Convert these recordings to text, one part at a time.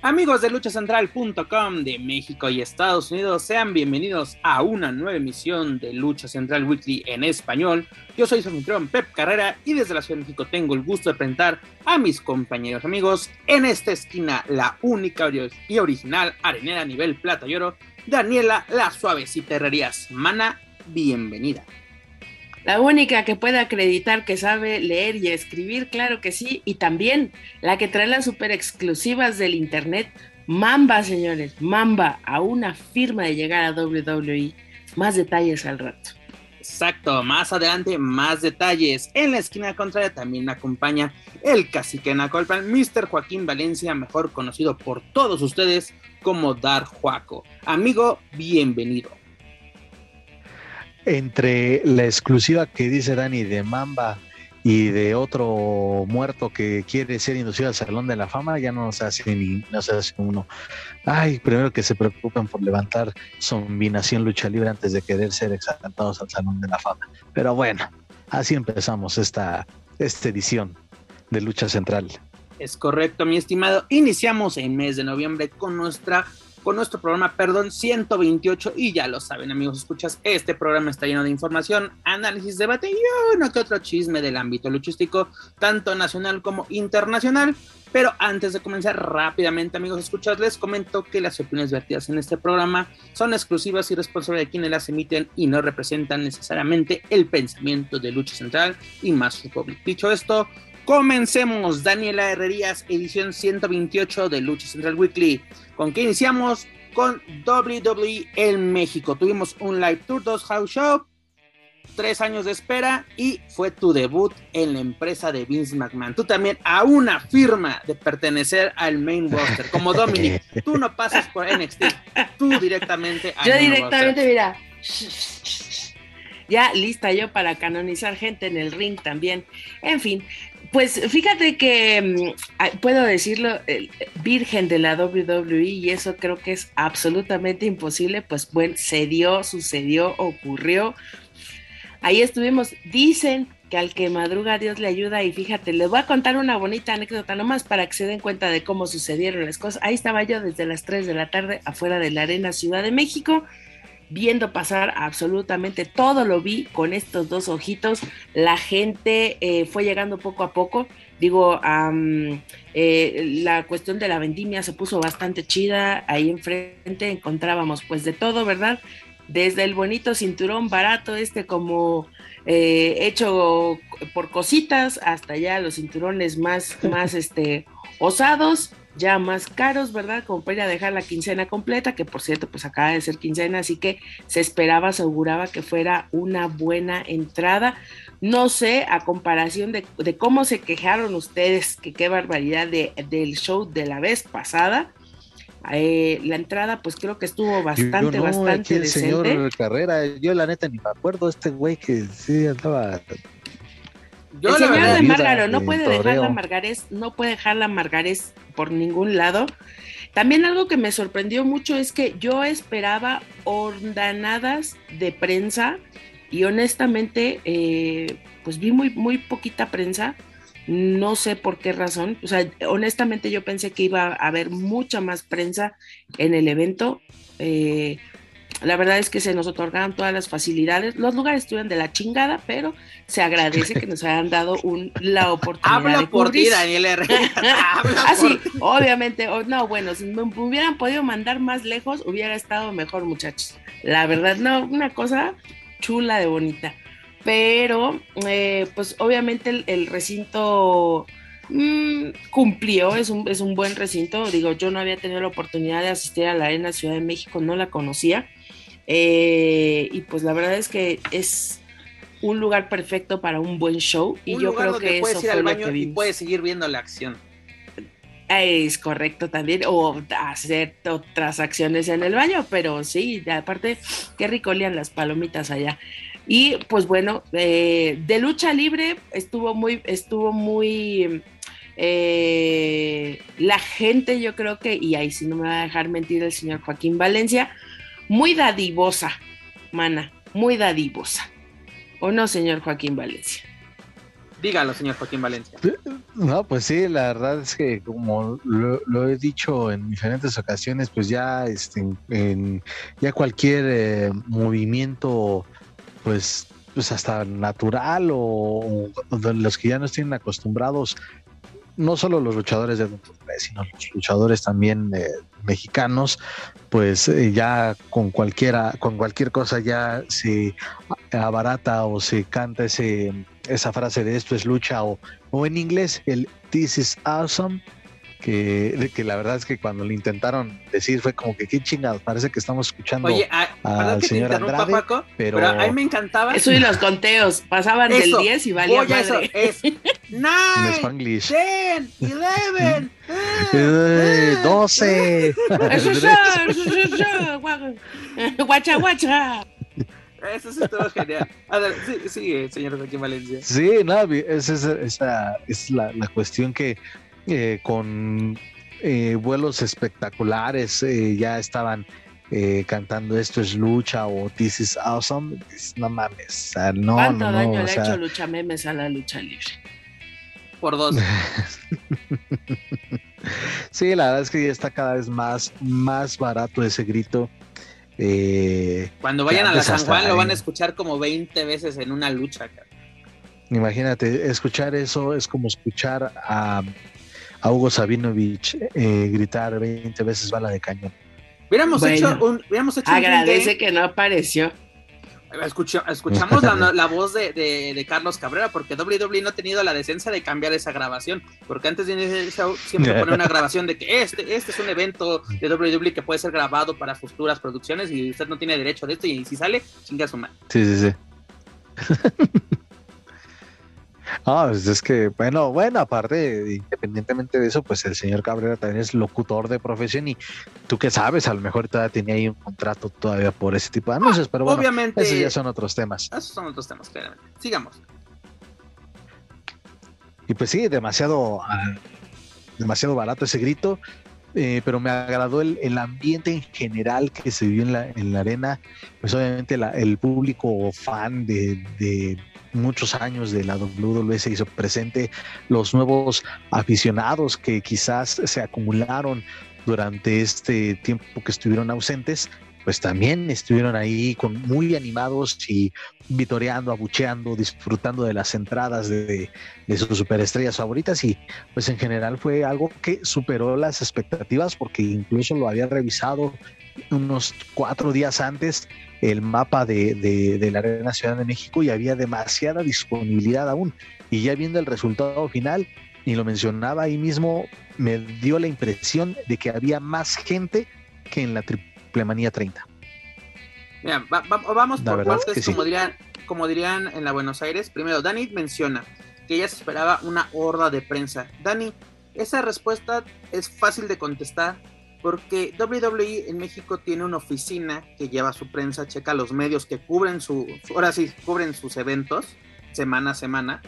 Amigos de luchacentral.com de México y Estados Unidos, sean bienvenidos a una nueva emisión de Lucha Central Weekly en español. Yo soy su anfitrión Pep Carrera y desde la Ciudad de México tengo el gusto de presentar a mis compañeros amigos. En esta esquina, la única y original arenera nivel plata y oro, Daniela La Suavecita Herrerías. Mana, bienvenida. La única que puede acreditar que sabe leer y escribir, claro que sí. Y también la que trae las super exclusivas del internet. Mamba, señores, Mamba, a una firma de llegar a WWE. Más detalles al rato. Exacto, más adelante más detalles. En la esquina contraria también acompaña el cacique Nacolpan, Mr. Joaquín Valencia, mejor conocido por todos ustedes como Dar Juaco. Amigo, bienvenido entre la exclusiva que dice Dani de Mamba y de otro muerto que quiere ser inducido al Salón de la Fama, ya no se hace ni no se hace uno. Ay, primero que se preocupen por levantar combinación lucha libre antes de querer ser exaltados al Salón de la Fama. Pero bueno, así empezamos esta, esta edición de Lucha Central. Es correcto, mi estimado. Iniciamos en mes de noviembre con nuestra nuestro programa, perdón, 128. Y ya lo saben, amigos, escuchas, este programa está lleno de información, análisis, debate y uno que otro chisme del ámbito luchístico, tanto nacional como internacional. Pero antes de comenzar rápidamente, amigos, escuchas, les comento que las opiniones vertidas en este programa son exclusivas y responsables de quienes las emiten y no representan necesariamente el pensamiento de Lucha Central y más Republic. Dicho esto, Comencemos, Daniela Herrerías, edición 128 de Lucha Central Weekly. ¿Con qué iniciamos? Con WWE en México. Tuvimos un live tour, dos house show, tres años de espera y fue tu debut en la empresa de Vince McMahon. Tú también a una firma de pertenecer al main roster, como Dominic. Tú no pasas por NXT, tú directamente Yo directamente, mira. Ya lista yo para canonizar gente en el ring también. En fin, pues fíjate que mm, puedo decirlo, virgen de la WWE, y eso creo que es absolutamente imposible, pues bueno, se dio, sucedió, ocurrió. Ahí estuvimos, dicen que al que madruga Dios le ayuda y fíjate, les voy a contar una bonita anécdota nomás para que se den cuenta de cómo sucedieron las cosas. Ahí estaba yo desde las 3 de la tarde afuera de la Arena Ciudad de México viendo pasar absolutamente todo lo vi con estos dos ojitos. La gente eh, fue llegando poco a poco. Digo, eh, la cuestión de la vendimia se puso bastante chida. Ahí enfrente encontrábamos pues de todo, ¿verdad? Desde el bonito cinturón barato, este como eh, hecho por cositas, hasta ya los cinturones más, más este, osados ya más caros, ¿verdad? Como para ir a dejar la quincena completa, que por cierto, pues acaba de ser quincena, así que se esperaba, se auguraba que fuera una buena entrada. No sé, a comparación de, cómo se quejaron ustedes, que qué barbaridad de, del show de la vez pasada. Eh, la entrada, pues creo que estuvo bastante, bastante el Señor Carrera, yo la neta ni me acuerdo, este güey que sí andaba el señor de Margaro no puede dejar la Margares, no puede dejar la Margares por ningún lado. También algo que me sorprendió mucho es que yo esperaba ordanadas de prensa y honestamente, eh, pues vi muy, muy poquita prensa. No sé por qué razón. O sea, honestamente yo pensé que iba a haber mucha más prensa en el evento. Eh, la verdad es que se nos otorgaron todas las facilidades. Los lugares estuvieron de la chingada, pero se agradece que nos hayan dado un, la oportunidad. Habla por ti, Daniel R. Así, ah, obviamente. no, bueno, si me hubieran podido mandar más lejos, hubiera estado mejor, muchachos. La verdad, no, una cosa chula de bonita. Pero, eh, pues obviamente el, recinto mm, cumplió, es un, es un buen recinto. Digo, yo no había tenido la oportunidad de asistir a la Arena Ciudad de México, no la conocía eh, y pues la verdad es que es un lugar perfecto para un buen show. Y yo creo que puedes ir al baño y puedes seguir viendo la acción. Es correcto también, o hacer otras acciones en el baño, pero sí, aparte, qué rico olían las palomitas allá. Y pues bueno, eh, de lucha libre estuvo muy, estuvo muy eh, la gente, yo creo que, y ahí sí no me va a dejar mentir el señor Joaquín Valencia, muy dadivosa, mana, muy dadivosa. ¿O no, señor Joaquín Valencia? Dígalo, señor Joaquín Valencia. No, pues sí, la verdad es que como lo, he dicho en diferentes ocasiones, pues ya este, en, ya cualquier eh, movimiento, pues, pues hasta natural o, los que ya no estén acostumbrados, no solo los luchadores de sino los luchadores también eh, mexicanos, pues eh, ya con cualquiera, con cualquier cosa ya se abarata o se canta ese esa frase de esto es lucha o, o en inglés el this is awesome que, que la verdad es que cuando lo intentaron decir fue como que qué chingados, parece que estamos escuchando Oye, al señor Andrade, Paco, pero... a mí me encantaba. Eso y los conteos, pasaban del 10 y valía Oye, eso es 9, 10, 11, 12. Eso es, guacha, guacha. Eso sí estuvo genial. A ver, sí, sí, señor Joaquín Valencia. Sí, no, esa, esa es la, la cuestión que eh, con eh, vuelos espectaculares, eh, ya estaban cantando esto es lucha o this is awesome. No mames, no, ¿Cuánto no, daño le ha hecho lucha memes a la lucha libre? Por dos. sí, la verdad es que ya está cada vez más, más barato ese grito. Cuando vayan a la San Juan lo van a escuchar como 20 veces en una lucha. Imagínate, escuchar eso es como escuchar a a Hugo Sabinovich eh, gritar 20 veces bala de cañón. Hubiéramos hecho un. Hubiéramos hecho agradece que no apareció. escuchamos la, voz de, Carlos Cabrera porque WWE no ha tenido la decencia de cambiar esa grabación. Porque antes de iniciar el show siempre pone una grabación de que este, este es un evento de WWE que puede ser grabado para futuras producciones y usted no tiene derecho de esto. Y si sale, chinga su madre. Sí, sí, sí. Ah, pues es que, bueno, bueno, aparte, independientemente de eso, pues el señor Cabrera también es locutor de profesión y tú qué sabes, a lo mejor todavía tenía ahí un contrato todavía por ese tipo de anuncios, pero bueno, obviamente, esos ya son otros temas. Esos son otros temas, claramente. Sigamos. Y pues sí, demasiado, ah, demasiado barato ese grito. Eh, pero me agradó el, el, ambiente en general que se vivió en la, en la arena, pues obviamente la, el público fan de, de, muchos años de la WWE se hizo presente, los nuevos aficionados que quizás se acumularon durante este tiempo que estuvieron ausentes, pues también estuvieron ahí con muy animados y vitoreando, abucheando, disfrutando de las entradas de, sus superestrellas favoritas y pues en general fue algo que superó las expectativas porque incluso lo había revisado unos cuatro días antes el mapa de, la Arena Ciudad de México y había demasiada disponibilidad aún. Y ya viendo el resultado final, y lo mencionaba ahí mismo, me dio la impresión de que había más gente que en la Triple Manía 30. Mira, vamos por partes, como, dirían, como dirían en la Buenos Aires. Primero, Dani menciona que ella se esperaba una horda de prensa. Dani, esa respuesta es fácil de contestar porque WWE en México tiene una oficina que lleva su prensa, checa los medios que cubren su, ahora sí, cubren sus eventos semana a semana.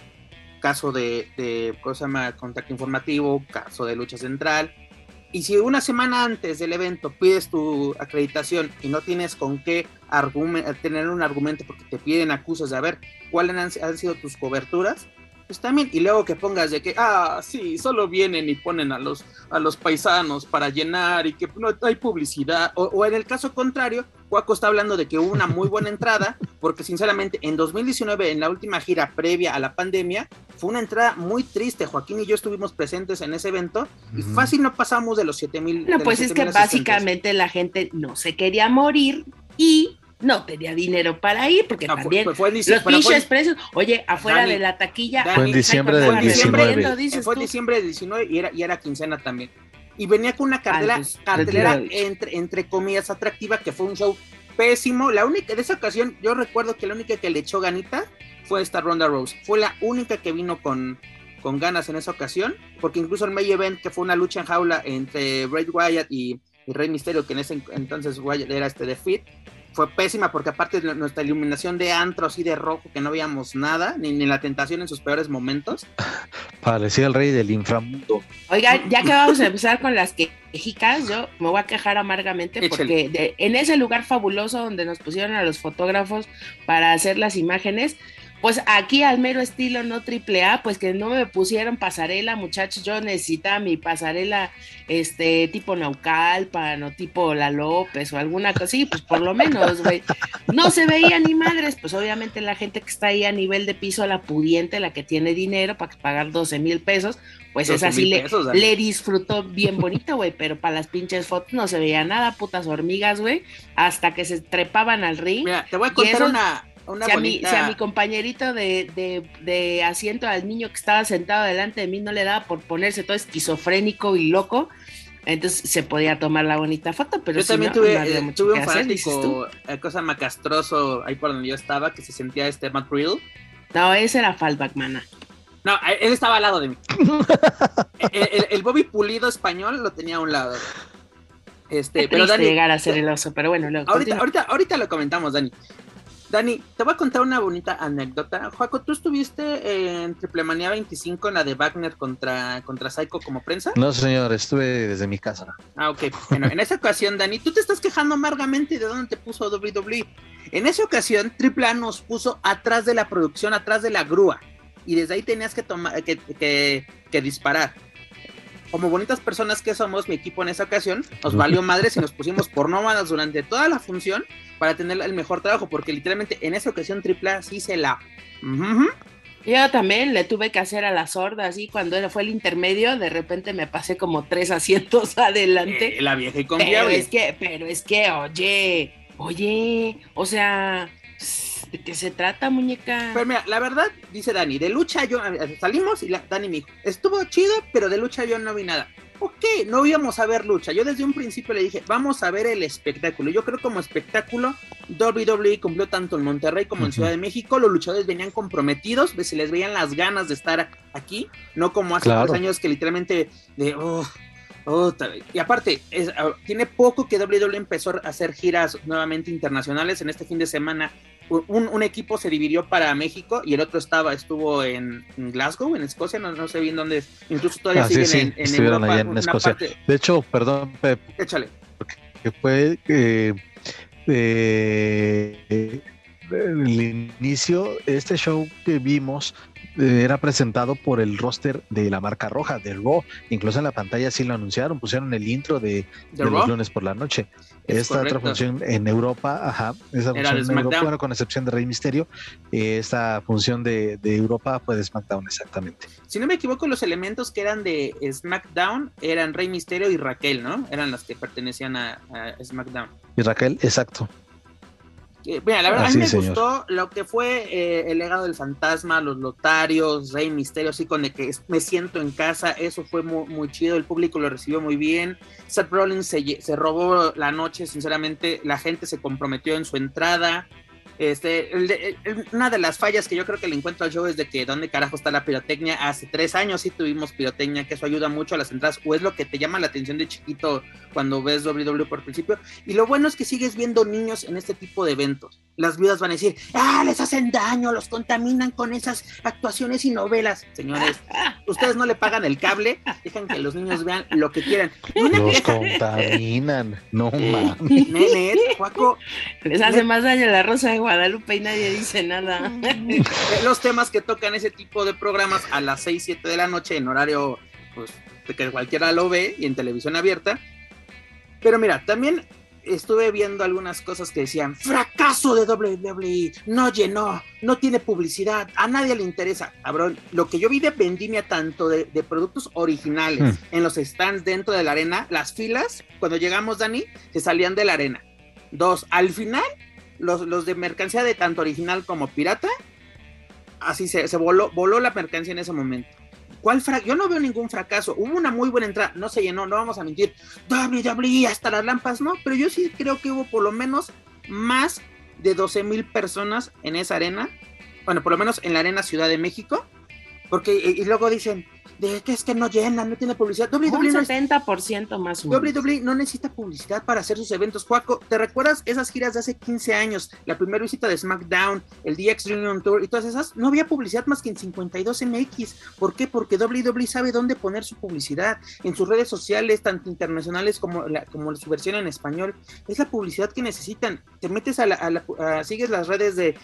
Caso de, de ¿cómo se llama? Contacto informativo, caso de lucha central. Y si una semana antes del evento pides tu acreditación y no tienes con qué tener un argumento porque te piden acusas de a ver cuáles han sido tus coberturas, pues también, y luego que pongas de que, ah, sí, solo vienen y ponen a los, a los paisanos para llenar y que no hay publicidad, o, en el caso contrario, Cuaco está hablando de que hubo una muy buena entrada, porque sinceramente en 2019, en la última gira previa a la pandemia, fue una entrada muy triste. Joaquín y yo estuvimos presentes en ese evento y fácil no pasamos de los 7 mil. No, pues es que básicamente la gente no se quería morir y no tenía dinero para ir, porque también fue, los pinches precios, oye, afuera de la taquilla. fue en diciembre del 19. Fue en diciembre del 19 y era, y era quincena también. Y venía con una cartelera, cartelera entre, entre comillas atractiva, que fue un show pésimo. La única, de esa ocasión, yo recuerdo que la única que le echó ganita fue esta Ronda Rose. Fue la única que vino con, con ganas en esa ocasión, porque incluso el May Event, que fue una lucha en jaula entre Bray Wyatt y, y Rey Mysterio, que en ese entonces Wyatt era este de Fit, fue pésima porque aparte de nuestra iluminación de antro así de rojo que no veíamos nada, ni, ni la tentación en sus peores momentos. Parecía el rey del inframundo. Oiga, ya que vamos a empezar con las quejicas, yo me voy a quejar amargamente porque de, en ese lugar fabuloso donde nos pusieron a los fotógrafos para hacer las imágenes, pues aquí al mero estilo no triple A, pues que no me pusieron pasarela, muchachos, yo necesitaba mi pasarela este tipo Naucalpan o tipo La López o alguna cosa así, pues por lo menos, güey. No se veía ni madres, pues obviamente la gente que está ahí a nivel de piso, la pudiente, la que tiene dinero para pagar 12 mil pesos, pues es así, le, le, disfrutó bien bonito, güey, pero para las pinches fotos no se veía nada, putas hormigas, güey, hasta que se trepaban al ring. Mira, te voy a contar una si, a mi, compañerito de, asiento al niño que estaba sentado delante de mí no le daba por ponerse todo esquizofrénico y loco, entonces se podía tomar la bonita foto, pero yo también tuve, eh, un fanático, eh, cosa macastroso ahí por donde yo estaba, que se sentía este Matt Real. No, ese era Fallback, mana. No, eh, él estaba al lado de mí. el, Bobby Pulido español lo tenía a un lado. Este, pero Dani, llegar a ser el oso, pero bueno, ahorita, ahorita, ahorita lo comentamos, Dani. Dani, te voy a contar una bonita anécdota. Juaco, ¿tú estuviste en Triplemanía 25 en la de Wagner contra, contra Psycho como prensa? No, señor, estuve desde mi casa. Ah, ok. Bueno, en esa ocasión, Dani, tú te estás quejando amargamente de dónde te puso WWE. En esa ocasión, Triple A nos puso atrás de la producción, atrás de la grúa. Y desde ahí tenías que, tomar, que, que, que disparar como bonitas personas que somos, mi equipo en esa ocasión, nos valió madres y nos pusimos por nómadas durante toda la función para tener el mejor trabajo, porque literalmente en esa ocasión AAA sí se la... Yo también le tuve que hacer a la sorda, así cuando fue el intermedio, de repente me pasé como tres asientos adelante. Eh, la vieja y confiable. Pero es que, pero es que, oye, oye, o sea, ¿de qué se trata, muñeca? Pero mira, la verdad, dice Dani, de lucha yo, salimos y la, Dani me dijo, estuvo chido, pero de lucha yo no vi nada ok, no íbamos a ver lucha. Yo desde un principio le dije, vamos a ver el espectáculo. Yo creo que como espectáculo, WWE cumplió tanto en Monterrey como en Ciudad de México. Los luchadores venían comprometidos, se les veían las ganas de estar aquí, no como hace dos años que literalmente de... y aparte, ah, tiene poco que WWE empezó a hacer giras nuevamente internacionales. En este fin de semana un, equipo se dividió para México y el otro estaba, estuvo en, Glasgow, en Escocia, no, sé bien dónde, incluso todavía ah, siguen en, Europa, en Escocia. De hecho, perdón, Pep, échale. Que fue eh, eh, el inicio, este show que vimos era presentado por el roster de la marca roja, de Raw. Incluso en la pantalla sí lo anunciaron, pusieron el intro de, los lunes por la noche. esta otra función en Europa, ajá, esa función en Europa, bueno, con excepción de Rey Misterio, eh, esta función de, Europa fue de SmackDown exactamente. Si no me equivoco, los elementos que eran de SmackDown eran Rey Misterio y Raquel, ¿no? Eran las que pertenecían a SmackDown. Y Raquel, exacto. Mira, la verdad, a mí me gustó lo que fue eh, el legado del fantasma, los lotarios, Rey Misterio, así con el que me siento en casa, eso fue muy, muy chido, el público lo recibió muy bien. Seth Rollins se, se robó la noche, sinceramente, la gente se comprometió en su entrada. Este, una de las fallas que yo creo que le encuentro al show es de que dónde carajo está la pirotecnia. Hace tres años sí tuvimos pirotecnia, que eso ayuda mucho a las entradas, o es lo que te llama la atención de chiquito cuando ves WWE por principio. Y lo bueno es que sigues viendo niños en este tipo de eventos. Las viudas van a decir, ah, les hacen daño, los contaminan con esas actuaciones y novelas. Señores, ustedes no le pagan el cable, dejan que los niños vean lo que quieran. los contaminan, no mames. Les hace más daño la rosa de Guadalupe y nadie dice nada. Los temas que tocan ese tipo de programas a las 6, 7 de la noche en horario, pues, de que cualquiera lo ve y en televisión abierta. Pero mira, también estuve viendo algunas cosas que decían, fracaso de WWE, no llenó, no tiene publicidad, a nadie le interesa. Cabrón, lo que yo vi de vendimia tanto de, productos originales hmm. en los stands dentro de la arena, las filas, cuando llegamos, Dani, se salían de la arena. Dos, al final los, de mercancía de tanto original como pirata, así se, se voló, voló la mercancía en ese momento. ¿Cuál Yo no veo ningún fracaso. Hubo una muy buena entrada, no se llenó, no vamos a mentir. WWE hasta las lampas, no, pero yo sí creo que hubo por lo menos más de 12 mil personas en esa arena. Bueno, por lo menos en la arena Ciudad de México. Porque, y, luego dicen, de que es que no llena, no tiene publicidad. WWE un 70% más o menos. WWE no necesita publicidad para hacer sus eventos. Juaco, ¿te recuerdas esas giras de hace 15 años? La primera visita de SmackDown, el DX Reunion Tour y todas esas. No había publicidad más que en 52 MX. ¿Por qué? Porque WWE sabe dónde poner su publicidad. En sus redes sociales, tanto internacionales como, la, como su versión en español. Es la publicidad que necesitan. Te metes a la, sigues las redes de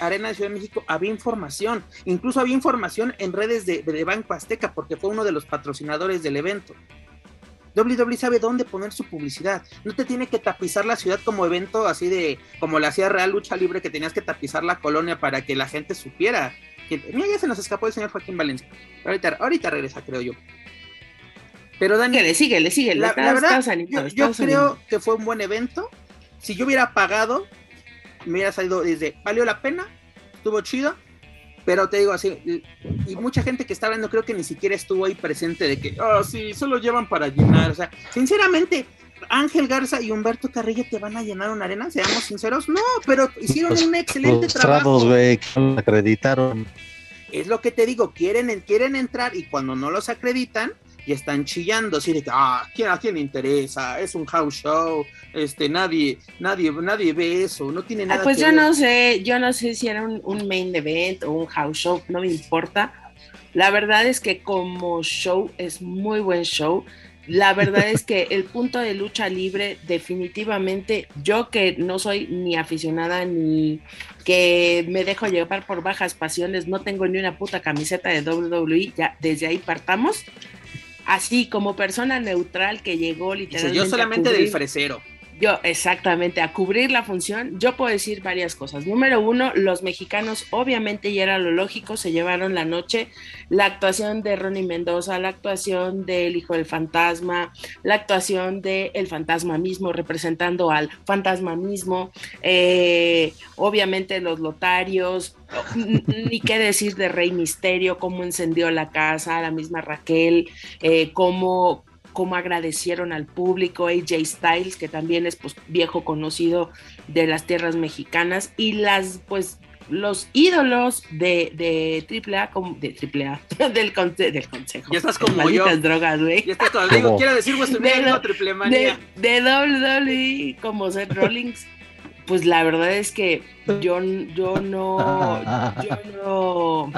Arena de Ciudad de México, había información. Incluso había información en redes de, de Banco Azteca porque fue uno de los patrocinadores del evento. WWE sabe dónde poner su publicidad. No te tiene que tapizar la ciudad como evento así de como la hacía Real Lucha Libre que tenías que tapizar la colonia para que la gente supiera. Que, mira, ya se nos escapó el señor Joaquín Valencia. Ahorita, ahorita regresa, creo yo. Pero Dani, síguele, síguele, síguele. La, verdad, yo, creo que fue un buen evento. Si yo hubiera pagado, me hubiera salido desde, valió la pena, estuvo chido, pero te digo así, y mucha gente que está hablando creo que ni siquiera estuvo ahí presente de que, oh, sí, solo llevan para llenar. O sea, sinceramente, Ángel Garza y Humberto Carrillo te van a llenar una arena, seamos sinceros. No, pero hicieron un excelente trabajo. güey, acreditaron. Es lo que te digo, quieren, quieren entrar y cuando no los acreditan, y están chillando así de que, ah, ¿a quién interesa? Es un house show, este, nadie, nadie, nadie ve eso, no tiene nada Pues yo no sé, yo no sé si era un, un, main event o un house show, no me importa. La verdad es que como show es muy buen show. La verdad es que el punto de lucha libre, definitivamente, yo que no soy ni aficionada ni que me dejo llevar por bajas pasiones, no tengo ni una puta camiseta de WWE, ya desde ahí partamos así como persona neutral que llegó literalmente. yo solamente del fresero. Yo, exactamente, a cubrir la función, yo puedo decir varias cosas. Número uno, los mexicanos, obviamente, y era lo lógico, se llevaron la noche. La actuación de Ronnie Mendoza, la actuación del Hijo del Fantasma, la actuación del el Fantasma mismo, representando al Fantasma mismo. Eh, obviamente, los lotarios, ni qué decir de Rey Misterio, cómo encendió la casa, la misma Raquel, eh, cómo cómo agradecieron al público, AJ Styles, que también es pues viejo conocido de las tierras mexicanas, y las pues los ídolos de, de AAA, como, de AAA, del, del consejo. Ya estás como yo. drogas, güey. Ya estás como... quiero decir WrestleMania triple manía. De, de WWE, como Seth Rollins, pues la verdad es que yo, yo no, yo no,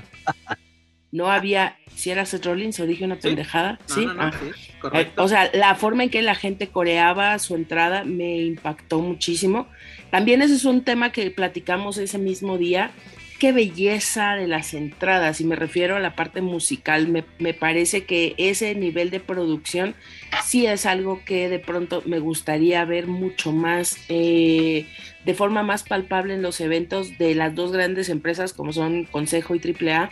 no había si era Seth Rollins o dije una pendejada. Sí, ah. eh, o sea, la forma en que la gente coreaba su entrada me impactó muchísimo. También ese es un tema que platicamos ese mismo día. Qué belleza de las entradas, y me refiero a la parte musical. Me, parece que ese nivel de producción sí es algo que de pronto me gustaría ver mucho más, eh, de forma más palpable en los eventos de las dos grandes empresas como son Consejo y AAA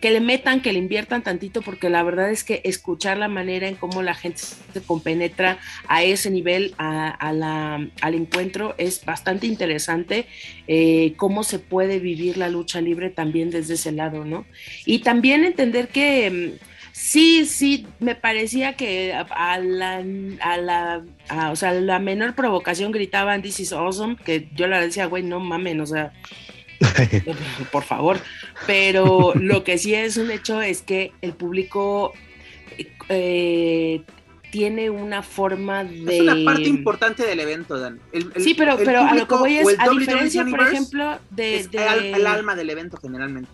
que le metan, que le inviertan tantito, porque la verdad es que escuchar la manera en cómo la gente se compenetra a ese nivel, a, la, al encuentro, es bastante interesante, eh, cómo se puede vivir la lucha libre también desde ese lado, ¿no? Y también entender que mm, sí, sí, me parecía que a la, a la, o sea, la menor provocación gritaban This is awesome, que yo le decía, güey, no mamen, o sea, por favor. Pero lo que sí es un hecho es que el público eh, tiene una forma de. Es una parte importante del evento, Dan. sí, pero, pero a lo que voy es, a diferencia, por ejemplo, de. el alma del evento generalmente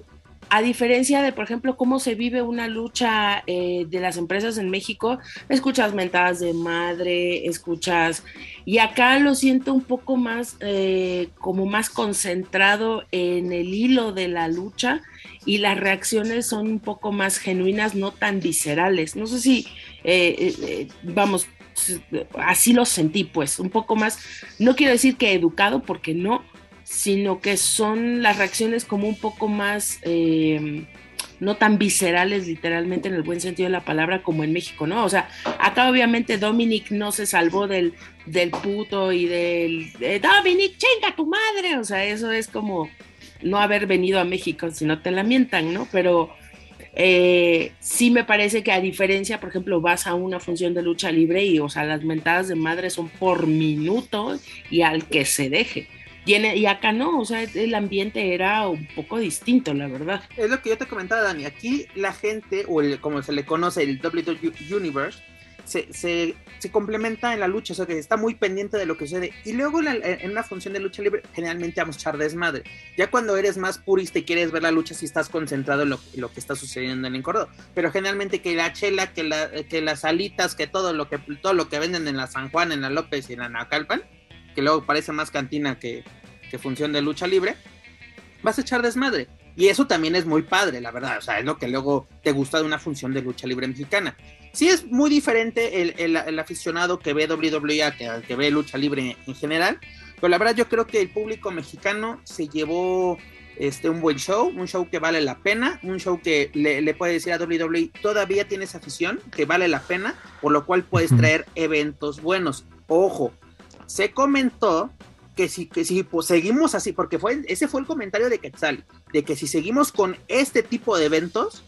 a diferencia de, por ejemplo, cómo se vive una lucha eh, de las empresas en México, escuchas mentadas de madre, escuchas, y acá lo siento un poco más, eh, como más concentrado en el hilo de la lucha y las reacciones son un poco más genuinas, no tan viscerales. No sé si, eh, vamos, así lo sentí, pues, un poco más, no quiero decir que educado, porque no, sino que son las reacciones como un poco más, eh, no tan viscerales literalmente en el buen sentido de la palabra como en México, ¿no? O sea, acá obviamente Dominic no se salvó del, del puto y del, Dominic, chinga tu madre, o sea, eso es como no haber venido a México si no te lamentan, ¿no? Pero... Eh, sí me parece que a diferencia, por ejemplo, vas a una función de lucha libre y, o sea, las mentadas de madre son por minuto y al que se deje. Y, acá no, o sea, el ambiente era un poco distinto, la verdad. Es lo que yo te comentaba, Dani. Aquí la gente, o el, como se le conoce, el WWE Universe, se, se, complementa en la lucha, o sea que está muy pendiente de lo que sucede. Y luego en, una función de lucha libre, generalmente vamos a echar desmadre. Ya cuando eres más purista y quieres ver la lucha, si estás concentrado en lo, lo, que está sucediendo en el corredor. Pero generalmente que la chela, que, la, que las alitas, que todo lo que todo lo que venden en la San Juan, en la López y en la Nacalpan, que luego parece más cantina que, que función de lucha libre, vas a echar desmadre. Y eso también es muy padre, la verdad. O sea, es lo que luego te gusta de una función de lucha libre mexicana. Sí es muy diferente el, el, el aficionado que ve WWE que que ve lucha libre en general. Pero la verdad yo creo que el público mexicano se llevó este, un buen show, un show que vale la pena, un show que le, le puede decir a WWE, todavía tienes afición, que vale la pena, por lo cual puedes traer eventos buenos. Ojo, se comentó que si, que si pues, seguimos así, porque fue, ese fue el comentario de Quetzal, de que si seguimos con este tipo de eventos,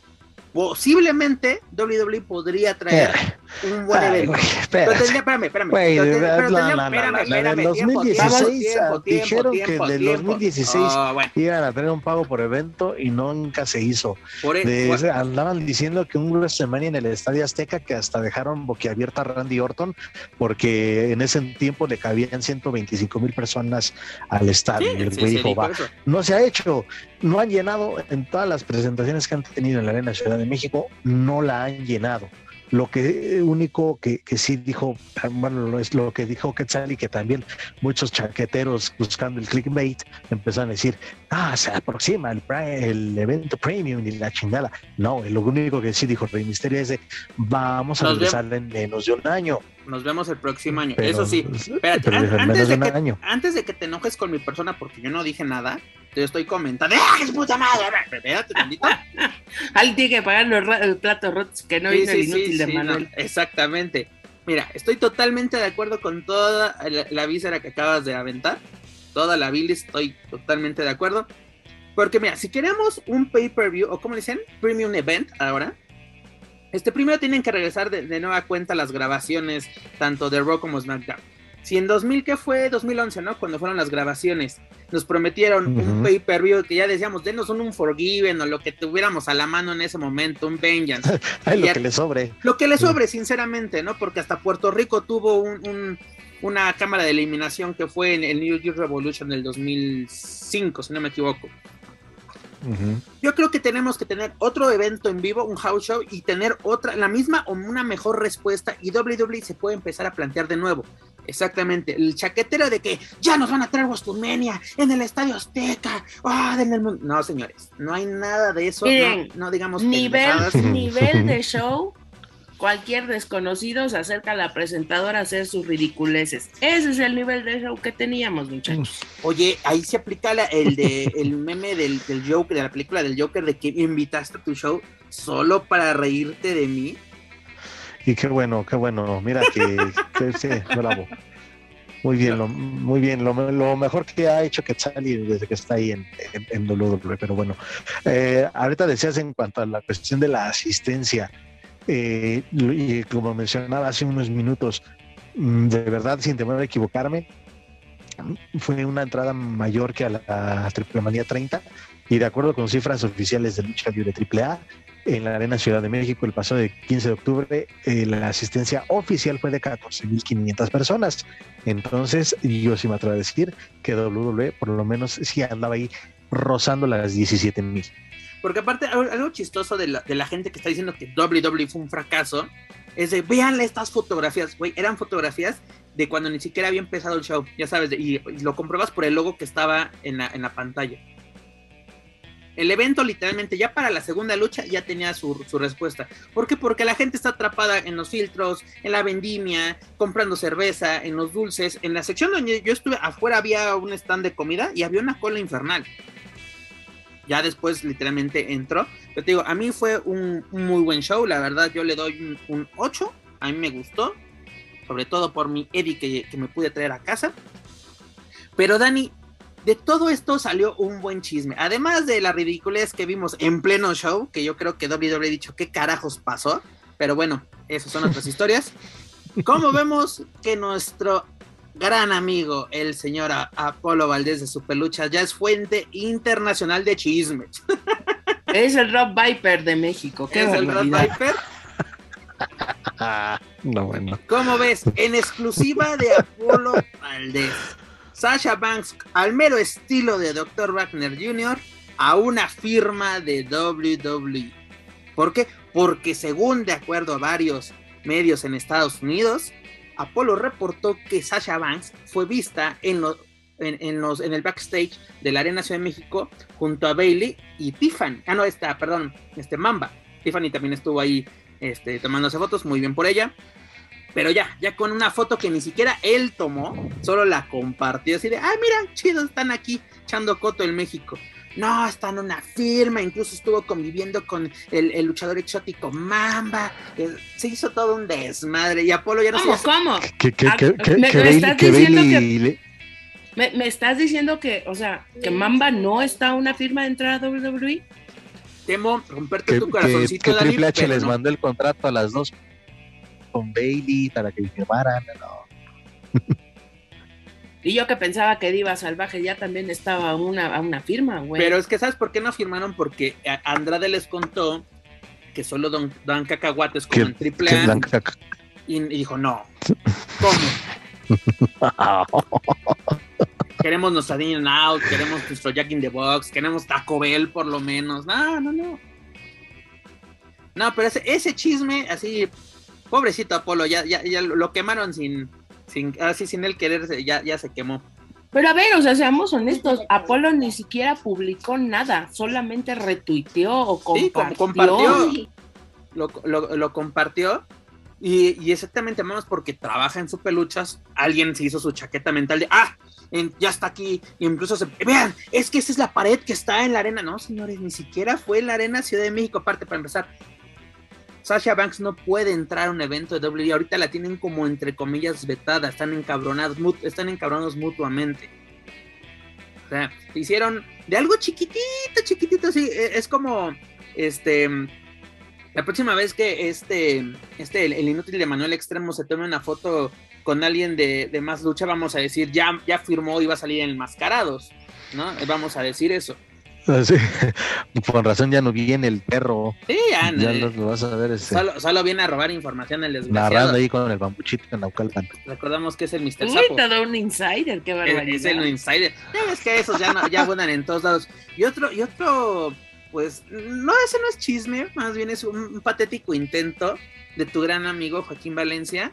posiblemente WWE podría traer un buen evento. Ay, pero tendría, espérame, espérame. Wey, pero tendría, pero tendría, no, no, espérame, espérame, del 2016 tiempo, tiempo, dijeron tiempo, que del 2016 oh, bueno. iban a tener un pago por evento y nunca se hizo. Por el, de, por... Andaban diciendo que un WrestleMania en el Estadio Azteca que hasta dejaron boquiabierta a Randy Orton porque en ese tiempo le cabían 125 mil personas al estadio. Sí, y el güey sí, dijo, va, no se ha hecho, no han llenado en todas las presentaciones que han tenido en la Arena Ciudad de México, no la han llenado. Lo que único que, que, sí dijo, bueno, es lo que dijo Quetzal y que también muchos chaqueteros buscando el clickbait empezaron a decir, ah, se aproxima el, el evento premium y la chingada. No, lo único que sí dijo Rey Misterio es de, vamos a regresar en menos de un año. Nos vemos el próximo año. Pero, Eso sí, espérate, an antes, de que, año. antes de que te enojes con mi persona porque yo no dije nada, te estoy comentando. ¡Ah, qué puta madre! Espérate, tantito. Alguien tiene que pagar los, platos rotos que no sí, sí, el inútil sí, de Manuel. No, exactamente. Mira, estoy totalmente de acuerdo con toda la, la víscera que acabas de aventar. Toda la bilis, estoy totalmente de acuerdo. Porque mira, si queremos un pay-per-view, o como dicen, premium event ahora, este primero tienen que regresar de, de, nueva cuenta las grabaciones, tanto de Raw como SmackDown. Si en 2000, ¿qué fue? 2011, ¿no? Cuando fueron las grabaciones, nos prometieron uh -huh. un pay-per-view que ya decíamos, denos un Unforgiven o lo que tuviéramos a la mano en ese momento, un Vengeance. Ay, lo ya, que le sobre. Lo que le sobre, sinceramente, ¿no? Porque hasta Puerto Rico tuvo un, un, una cámara de eliminación que fue en el New Year Revolution del 2005, si no me equivoco. Uh -huh. Yo creo que tenemos que tener otro evento en vivo, un house show, y tener otra, la misma o una mejor respuesta, y WWE se puede empezar a plantear de nuevo. Exactamente, el chaquetero de que ya nos van a traer WrestleMania en el Estadio Azteca, oh, en el mundo. No, señores, no hay nada de eso. Miren, no, no, digamos nivel, nivel de show. Cualquier desconocido se acerca a la presentadora a hacer sus ridiculeces. Ese es el nivel de show que teníamos, muchachos. Oye, ahí se aplica la, el de el meme del, del Joker, de la película del Joker, de que invitaste a tu show solo para reírte de mí. Y qué bueno, qué bueno. Mira que, que sí, bravo. Muy bien, lo, muy bien. Lo, lo, mejor que ha hecho Quetzali desde que está ahí en, en, en WWE. Pero bueno, eh, ahorita decías en cuanto a la cuestión de la asistencia, eh, y como mencionaba hace unos minutos, mm, de verdad, sin temor a equivocarme, fue una entrada mayor que a la, Triple Manía 30 y de acuerdo con cifras oficiales de lucha libre AAA, en la Arena Ciudad de México el pasado de 15 de octubre, eh, la asistencia oficial fue de 14.500 personas. Entonces, yo sí me atrevo a decir que WWE por lo menos sí andaba ahí rozando las 17.000. Porque aparte, algo chistoso de la, de la, gente que está diciendo que WWE fue un fracaso, es de, vean estas fotografías, güey, eran fotografías de cuando ni siquiera había empezado el show, ya sabes, y, y, lo compruebas por el logo que estaba en la, en la pantalla el evento literalmente ya para la segunda lucha ya tenía su, respuesta. ¿Por qué? Porque la gente está atrapada en los filtros, en la vendimia, comprando cerveza, en los dulces. En la sección donde yo estuve, afuera había un stand de comida y había una cola infernal. Ya después literalmente entró. Pero te digo, a mí fue un, un muy buen show. La verdad yo le doy un, un 8. A mí me gustó. Sobre todo por mi Eddie que, que me pude traer a casa. Pero Dani, de todo esto salió un buen chisme. Además de la ridiculez que vimos en pleno show, que yo creo que WWE ha dicho qué carajos pasó. Pero bueno, esas son otras historias. Como vemos que nuestro gran amigo, el señor Apolo Valdés de Superlucha, ya es fuente internacional de chismes. Es el Rob Viper de México. ¿Qué ¿Es el Rob Viper? no, bueno. ¿Cómo ves? En exclusiva de Apolo Valdés. Sasha Banks, al mero estilo de Dr. Wagner Jr., a una firma de WWE. ¿Por qué? Porque según de acuerdo a varios medios en Estados Unidos, Apolo reportó que Sasha Banks fue vista en, los, en el backstage de la Arena Ciudad de México junto a Bailey y Tiffany. Ah, no, esta, perdón, este Mamba. Tiffany también estuvo ahí este, tomándose fotos, muy bien por ella. Pero ya, ya con una foto que ni siquiera él tomó, solo la compartió así de, ay, mira, chido, están aquí echando coto en México. No, está en una firma, incluso estuvo conviviendo con el, luchador exótico Mamba. Se hizo todo un desmadre y Apolo ya no ¿Cómo, ¿Cómo? Que, que, Ah, que, que, me- que me Bailey- estás que diciendo Bailey que- le- ¿Me, me estás diciendo que, o sea, que Mamba no está una firma de entrada a WWE? temo romperte que, tu que- corazoncito, que Dani, Triple H les no. mandó el contrato a las dos con Bailey para que firmaran. No. Y yo que pensaba que Diva Salvaje ya también estaba a una, una firma, güey. Pero es que, ¿sabes por qué no firmaron? Porque Andrade les contó que solo don, dan cacahuates como en triple A. Y, y dijo, no. ¿Cómo? Queremos nuestra In and Out, queremos nuestro Jack in the Box, queremos Taco Bell por lo menos. No, no, no. No, pero ese, ese chisme, así, pobrecito Apolo, ya, ya, ya lo quemaron sin, sin, así sin él quererse, ya, ya se quemó. Pero a ver, o sea, seamos honestos, Apolo ni siquiera publicó nada, solamente retuiteó o Sí, com- compartió. compartió. Lo, lo- lo compartió. Y, y exactamente, vamos, porque trabaja en su peluchas. Alguien se hizo su chaqueta mental de, ah, en- ya está aquí. Y incluso se, vean, es que esa es la pared que está en la arena. No, señores, ni siquiera fue en la arena Ciudad de México, aparte para empezar. Sasha Banks no puede entrar a un evento de WWE. Ahorita la tienen como entre comillas vetada. Están encabronados, están encabronados mutuamente. O sea, hicieron de algo chiquitito, chiquitito, sí. e- Es como este. La próxima vez que este, este el, inútil de Manuel Extremo se tome una foto con alguien de, de más lucha, vamos a decir, ya, ya firmó y va a salir enmascarados, ¿no? Vamos a decir eso. Sí, Con razón ya no viene el perro. Sí, ya, Ya lo, vas a ver este, solo, solo viene a robar información el desgraciado. narrando ahí con el bambuchito en Naucalpan. Recordamos que es el Mr. Uy, Sapo. todo un insider, qué Es, barbaridad. es el insider. Ya ves que esos ya, no, ya abundan en todos lados. Y otro, y otro, pues, no, ese no es chisme, más bien es un, un patético intento de tu gran amigo Joaquín Valencia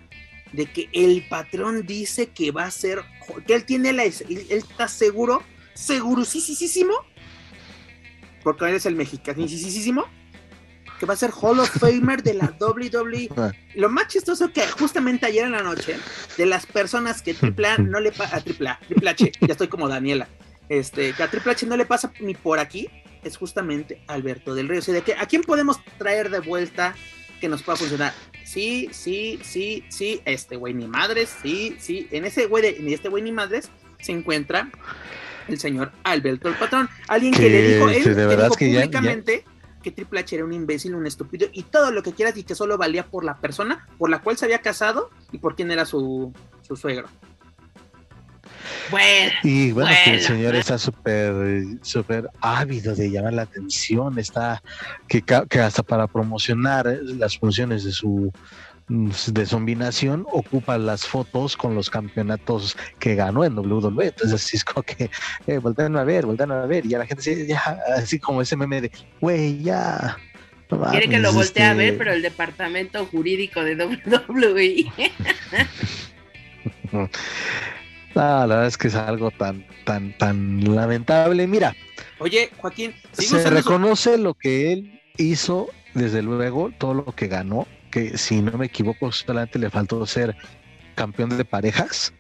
de que el patrón dice que va a ser, que él tiene la, él, él está seguro, segurosísimo, porque él es el mexicanísimo, que va a ser Hall of Famer de la WWE. Lo más chistoso que justamente ayer en la noche, de las personas que Triple A no le pasa, a Triple A, Triple H, ya estoy como Daniela, este, que a Triple H no le pasa ni por aquí, es justamente Alberto del Río. O sea, de que, ¿a quién podemos traer de vuelta que nos pueda funcionar? Sí, sí, sí, sí, este güey ni madres, sí, sí, en ese güey de, en este güey ni madres se encuentra el señor Alberto el patrón, alguien que, Que, le dijo, él, que dijo que ya- ya- públicamente que Triple H era un imbécil, un estúpido y todo lo que quieras y que solo valía por la persona por la cual se había casado y por quién era su, su suegro. Bueno, Y bueno, que el señor está súper, súper ávido de llamar la atención, está que hasta para promocionar eh, las funciones de su de zombinación ocupa las fotos con los campeonatos que ganó en WWE. Entonces así es como que eh, voltean a ver, voltean a ver, y ya la gente dice, ya, así como ese meme de, güey, ya. no quiere que lo voltee a este, ver, pero el departamento jurídico de WWE. No, la verdad es que es algo tan, tan, tan lamentable. Mira, Oye, Joaquín, se reconoce lo que él hizo, desde luego, todo lo que ganó, que si no me equivoco, solamente le faltó ser campeón de parejas.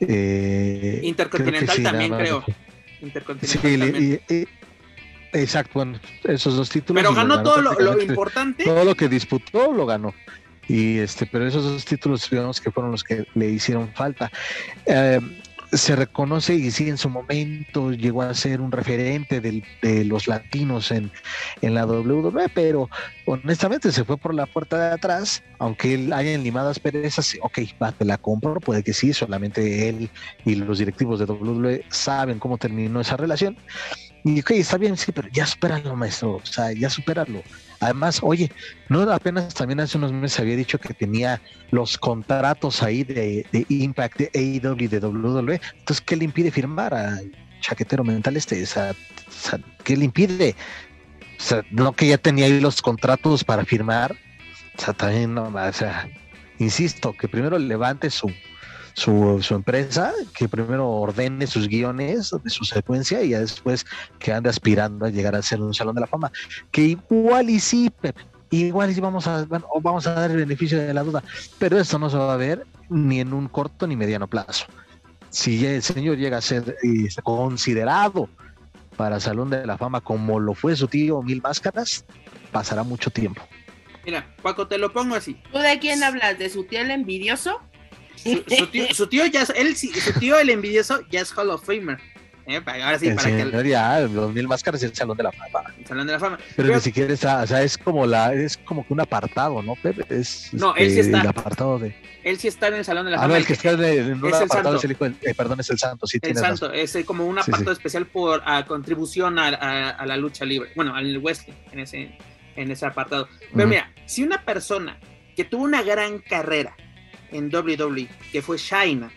Eh, Intercontinental creo sí, también, creo. Sí, Intercontinental le- también. y- y- exacto, bueno, esos dos títulos. Pero ganó todo lo, lo importante. todo lo que disputó lo ganó. Y este, pero esos dos títulos, digamos que fueron los que le hicieron falta. Eh, se reconoce y sí en su momento llegó a ser un referente de los latinos en, la WWE, pero honestamente se fue por la puerta de atrás, aunque él haya limado asperezas, ok, va, te la compro, puede que sí, solamente él y los directivos de WWE saben cómo terminó esa relación. Y ok, está bien, sí, pero ya supéralo, maestro, o sea, ya supéralo. Además, oye, no apenas también hace unos meses había dicho que tenía los contratos ahí de, Impact, de AEW de WWE. Entonces, ¿qué le impide firmar a chaquetero mental este? O sea, ¿qué le impide? O sea, no que ya tenía ahí los contratos para firmar. O sea, también, no, o sea, insisto, que primero levante su, su, su, empresa, que primero ordene sus guiones de su secuencia y ya después que ande aspirando a llegar a ser un salón de la fama. Que igual y sí, igual y sí vamos a, vamos a dar el beneficio de la duda, pero esto no se va a ver ni en un corto ni mediano plazo. Si el señor llega a ser eh, considerado para Salón de la Fama como lo fue su tío Mil Máscaras, pasará mucho tiempo. Mira, Paco, te lo pongo así. ¿Tú de quién hablas? ¿De su tío el envidioso? Su, tío, ya es, él, su tío el envidioso ya es Hall of Famer. ¿eh? Ahora sí, para que ya, los mil máscaras y el Salón de la Fama. El Salón de la Fama. Pero, ni siquiera está, o sea, es como la, es como que un apartado, ¿no, Pepe? Es, no, él sí este, está. El apartado de. Él sí está en el Salón de la Fama. Ah, no, el que está en un apartado es el hijo, eh, perdón, es el Santo, sí. El Santo, es como un apartado especial por a contribución a, a, la lucha libre, bueno, al wrestling en ese, en ese apartado. Pero mira, si una persona que tuvo una gran carrera en WWE, que fue Shaina,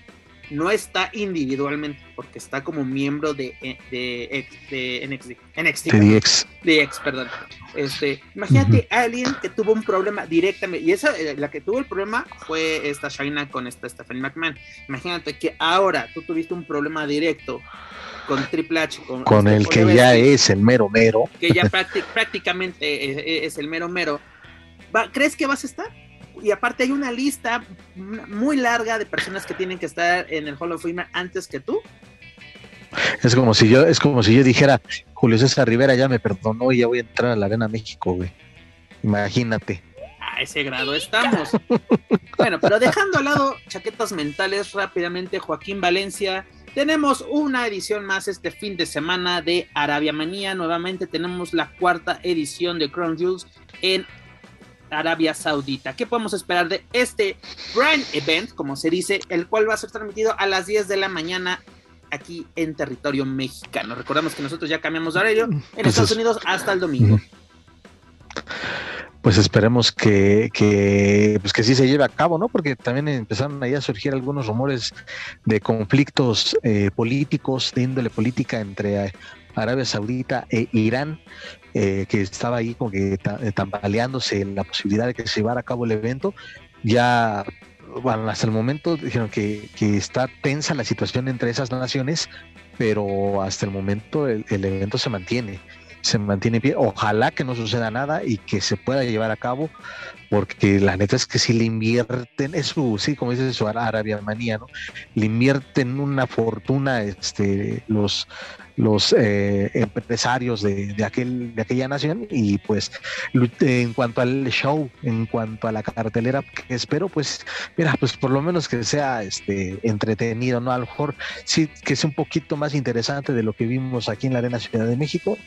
no está individualmente, porque está como miembro de, de, de NXT. NXT de DX. perdón. Este, imagínate a alguien que tuvo un problema directamente, y esa, eh, la que tuvo el problema fue esta Shaina con esta Stephanie McMahon. Imagínate que ahora tú tuviste un problema directo con Triple H. Con, este, el que ya es el mero mero. Que ya prácticamente es, el mero mero. ¿Crees que vas a estar? Y aparte hay una lista muy larga de personas que tienen que estar en el Hall of Fame antes que tú. Es como si yo, es como si yo dijera, Julio César Rivera ya me perdonó y ya voy a entrar a la Arena México, güey. Imagínate. A ese grado estamos. bueno, pero dejando al lado chaquetas mentales rápidamente, Joaquín Valencia. Tenemos una edición más este fin de semana de Arabia Manía. Nuevamente tenemos la cuarta edición de Crown Jewels en Arabia Saudita. ¿Qué podemos esperar de este Grand Event, como se dice, el cual va a ser transmitido a las 10 de la mañana aquí en territorio mexicano? Recordamos que nosotros ya cambiamos de horario en pues Estados Unidos hasta el domingo. Pues esperemos que, que, pues que sí se lleve a cabo, ¿no? Porque también empezaron ahí a surgir algunos rumores de conflictos eh, políticos, de índole política entre Arabia Saudita e Irán. Eh, que estaba ahí como que eh, tambaleándose la posibilidad de que se llevara a cabo el evento. Ya, bueno, hasta el momento dijeron que, que está tensa la situación entre esas naciones, pero hasta el momento el, evento se mantiene se mantiene bien. Ojalá que no suceda nada y que se pueda llevar a cabo, porque la neta es que si le invierten, es su, sí, como dice su Arabia manía, ¿no? Le invierten una fortuna este, los, los eh, empresarios de, aquel, de aquella nación y pues en cuanto al show, en cuanto a la cartelera que espero, pues mira, pues por lo menos que sea este entretenido, ¿no? A lo mejor sí que sea un poquito más interesante de lo que vimos aquí en la Arena Ciudad de México.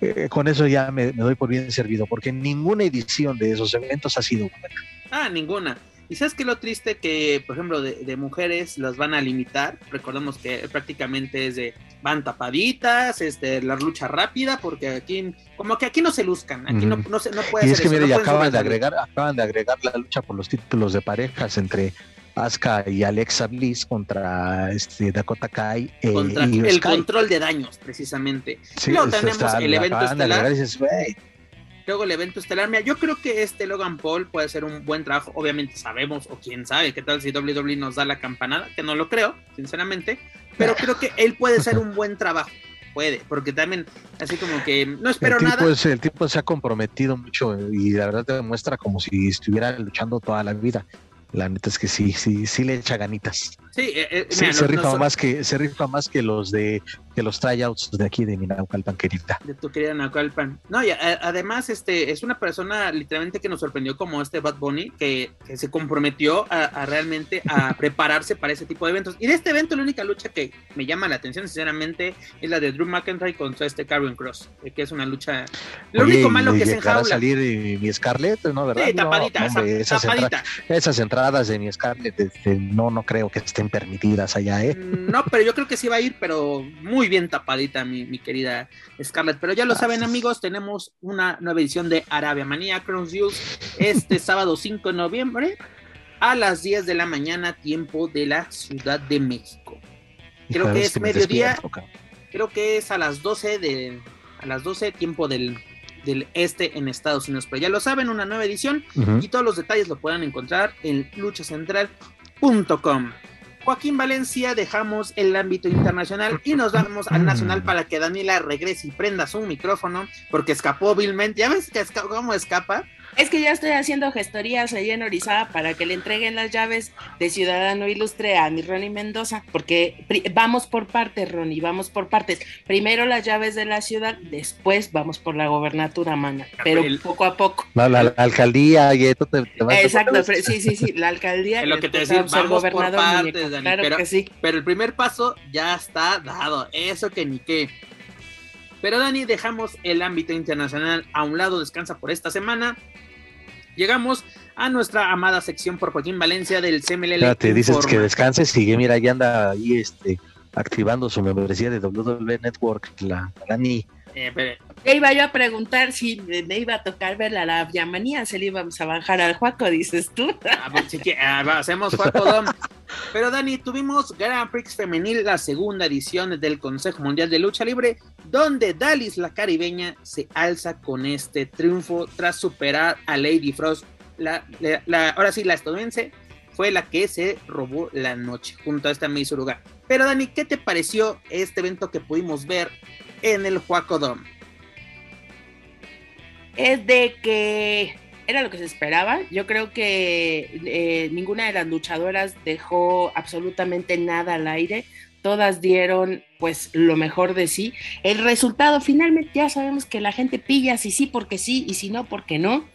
Eh, con eso ya me, me, doy por bien servido, porque ninguna edición de esos eventos ha sido buena. Ah, ninguna. Y sabes que lo triste que, por ejemplo, de, mujeres las van a limitar. Recordemos que prácticamente es de van tapaditas, este, la lucha rápida, porque aquí, como que aquí no se luzcan, aquí no, no, se, no puede Y es que mire, ya acaban de agregar, acaban de agregar la lucha por los títulos de parejas entre Asuka y Alexa Bliss contra este, Dakota Kai eh, contra el control de daños, precisamente. Sí, Luego tenemos el evento estelar. Luego el evento estelar. Mira, yo creo que este Logan Paul puede ser un buen trabajo. Obviamente sabemos, o quién sabe, qué tal si WWE nos da la campanada, que no lo creo, sinceramente. Pero creo que él puede ser un buen trabajo. Puede, porque también, así como que no espero el nada. el tipo se ha comprometido mucho y la verdad demuestra como si estuviera luchando toda la vida. La neta es que sí, sí, sí le echa ganitas. Sí, eh, eh, Sí, mira, se, no- rifa no más que, se rifa más que los de que los tryouts de aquí de Minaucalpan, querida. de tu querida Naucalpan. No, y a- además, este es una persona literalmente que nos sorprendió como este Bad Bunny, que, que se comprometió a, a realmente a prepararse para ese tipo de eventos. Y de este evento, la única lucha que me llama la atención, sinceramente, es la de Drew McIntyre contra este Karrion Cross, eh, que es una lucha. Lo Oye, único malo ¿y que es en jaula. salir eh, mi Scarlett, ¿no? ¿Verdad? Sí, No, tapadita, hombre, zap- esas, entra- tapadita. esas entradas de mi Scarlett, este, no, no creo que estén permitidas allá, ¿eh? Mm, No, pero yo creo que sí va a ir, pero muy bien tapadita, mi, mi querida Scarlett. Pero ya lo saben, amigos, tenemos una nueva edición de Arabia Manía Cross News este sábado 5 de noviembre a las 10 de la mañana, tiempo de la Ciudad de México. Creo que es me mediodía. Creo que es a las 12 de a las 12 tiempo del, del este en Estados Unidos. Pero ya lo saben, una nueva edición y todos los detalles lo pueden encontrar en luchacentral.com. Joaquín Valencia, dejamos el ámbito internacional y nos vamos al nacional para que Daniela regrese y prenda su micrófono, porque escapó vilmente. ¿Ya ves que esca- cómo escapa? Es que ya estoy haciendo gestorías ahí en Orizaba para que le entreguen las llaves de Ciudadano Ilustre a mi Ronnie Mendoza, porque vamos por partes, Ronnie, vamos por partes. Primero las llaves de la ciudad, después vamos por la gobernatura, mana, pero El- poco a poco. La, la- la alcaldía, y esto te, te vas a- Exacto, sí, sí, sí, la alcaldía. Es lo que te decía, vamos por gobernador, partes, muñeco. Dani, Claro pero- que sí. Pero el primer paso ya está dado, eso que ni qué. Pero Dani, dejamos el ámbito internacional a un lado, descansa por esta semana. Llegamos a nuestra amada sección por Joaquín Valencia del CMLL. Espérate, dices Informa. que descanses que mira, ya anda ahí este, activando su membresía de WWE Network, la Dani. Eh, pero- iba yo a preguntar si me iba a tocar ver la Arabia Manía, se le íbamos a bajar al Juaco, dices tú. Ah, pues, sí que- ah, hacemos Juaco Dom. Pero Dani, tuvimos Grand Prix Femenil, la segunda edición del Consejo Mundial de Lucha Libre, donde Dalis la caribeña se alza con este triunfo tras superar a Lady Frost. La, la- la- ahora sí, la estadounidense fue la que se robó la noche junto a esta Miss Uruguay. Pero Dani, ¿qué te pareció este evento que pudimos ver en el Juaco Dom? es de que era lo que se esperaba. Yo creo que eh, ninguna de las luchadoras dejó absolutamente nada al aire. Todas dieron pues lo mejor de sí. El resultado finalmente ya sabemos que la gente pilla si sí porque sí y si no porque no.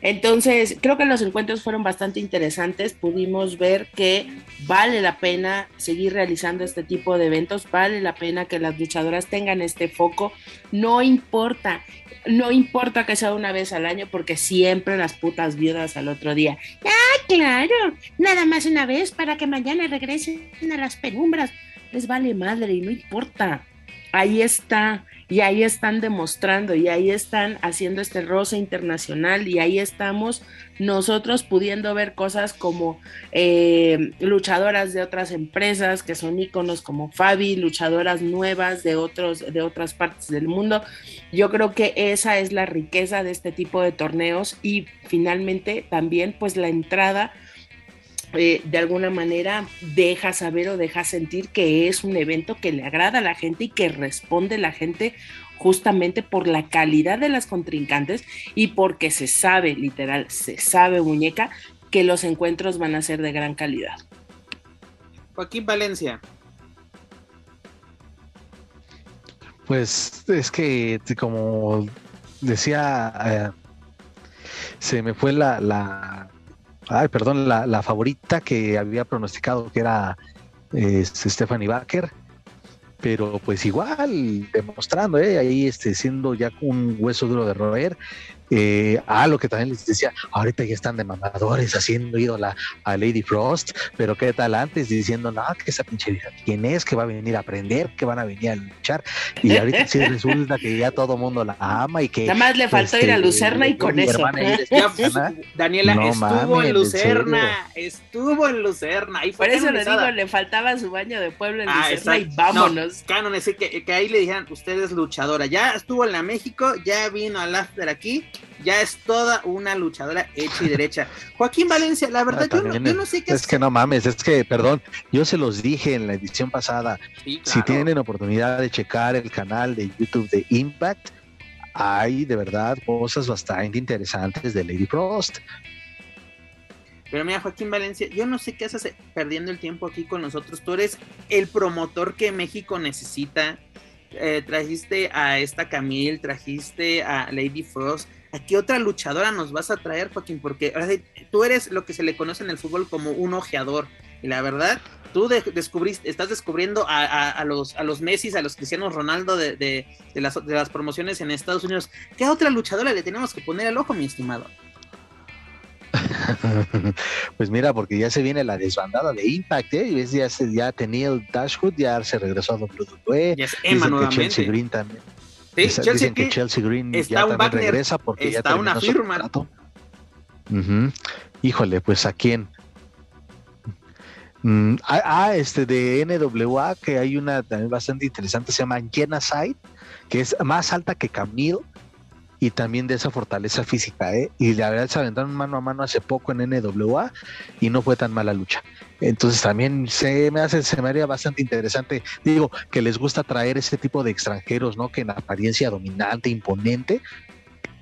Entonces creo que los encuentros fueron bastante interesantes. Pudimos ver que vale la pena seguir realizando este tipo de eventos. Vale la pena que las luchadoras tengan este foco. No importa no importa que sea una vez al año, porque siempre las putas viudas al otro día. ¡Ah, claro! Nada más una vez para que mañana regresen a las penumbras. Les vale madre y no importa. Ahí está, y ahí están demostrando, y ahí están haciendo este rosa internacional, y ahí estamos nosotros pudiendo ver cosas como eh, luchadoras de otras empresas que son íconos como Fabi, luchadoras nuevas de, otros, de otras partes del mundo. Yo creo que esa es la riqueza de este tipo de torneos y finalmente también pues la entrada eh, de alguna manera deja saber o deja sentir que es un evento que le agrada a la gente y que responde la gente justamente por la calidad de las contrincantes y porque se sabe, literal, se sabe muñeca, que los encuentros van a ser de gran calidad. Joaquín Valencia. Pues es que, como decía, eh, se me fue la, la ay, perdón, la, favorita que había pronosticado que era eh, Stephanie Baker, pero pues igual demostrando, eh, ahí este, siendo ya un hueso duro de roer. Eh, ah, lo que también les decía, ahorita ya están de mamadores haciendo ídola a Lady Frost, pero qué tal antes diciendo, no, que esa pinche vieja, quién es, que va a venir a aprender, que van a venir a luchar, y ahorita sí resulta que ya todo mundo la ama y que Nada más le faltó ir a este, Lucerna y con eso. hermana. Daniela No estuvo en ¿en Lucerna, estuvo en Lucerna. Ahí fue Por eso le digo, le faltaba su baño de pueblo en Ah, Lucerna y vámonos. Canon, así que, que ahí le dijeran, usted es luchadora. Ya estuvo en la México, ya vino al after aquí, ya es toda una luchadora hecha y derecha. Joaquín Valencia, la verdad, yo no, También yo no sé qué Es que no mames, es que, perdón, yo se los dije en la edición pasada, Sí, si tienen oportunidad de checar el canal de YouTube de Impact, hay de verdad cosas bastante interesantes de Lady Frost. Pero mira, Joaquín Valencia, yo no sé qué haces perdiendo el tiempo aquí con nosotros. Tú eres el promotor que México necesita. Eh, trajiste a esta Camille, trajiste a Lady Frost. ¿A qué otra luchadora nos vas a traer, Joaquín? Porque tú eres lo que se le conoce en el fútbol como un ojeador. Y la verdad, tú descubriste, estás descubriendo a, los, a los Messi, a los Cristianos Ronaldo de, de, las, de las promociones en Estados Unidos. ¿Qué otra luchadora le tenemos que poner al ojo, mi estimado? pues mira, porque ya se viene la desbandada de Impact, ¿eh? Ya, ya tenía el Dashwood, ya se regresó a WWE. Ya es Emma nuevamente. Chelsea Green también. Sí, Chelsea dicen que Chelsea Green ya también regresa porque está ya una firma. Híjole, pues a quién. Mm, ah, ah, este de NWA, que hay una también bastante interesante, se llama Genocide, que es más alta que Camille y también de esa fortaleza física, ¿eh? Y la verdad se aventaron mano a mano hace poco en NWA y no fue tan mala lucha. Entonces también se me hace, se me haría bastante interesante, digo, que les gusta traer ese tipo de extranjeros, ¿no? Que en apariencia dominante, imponente,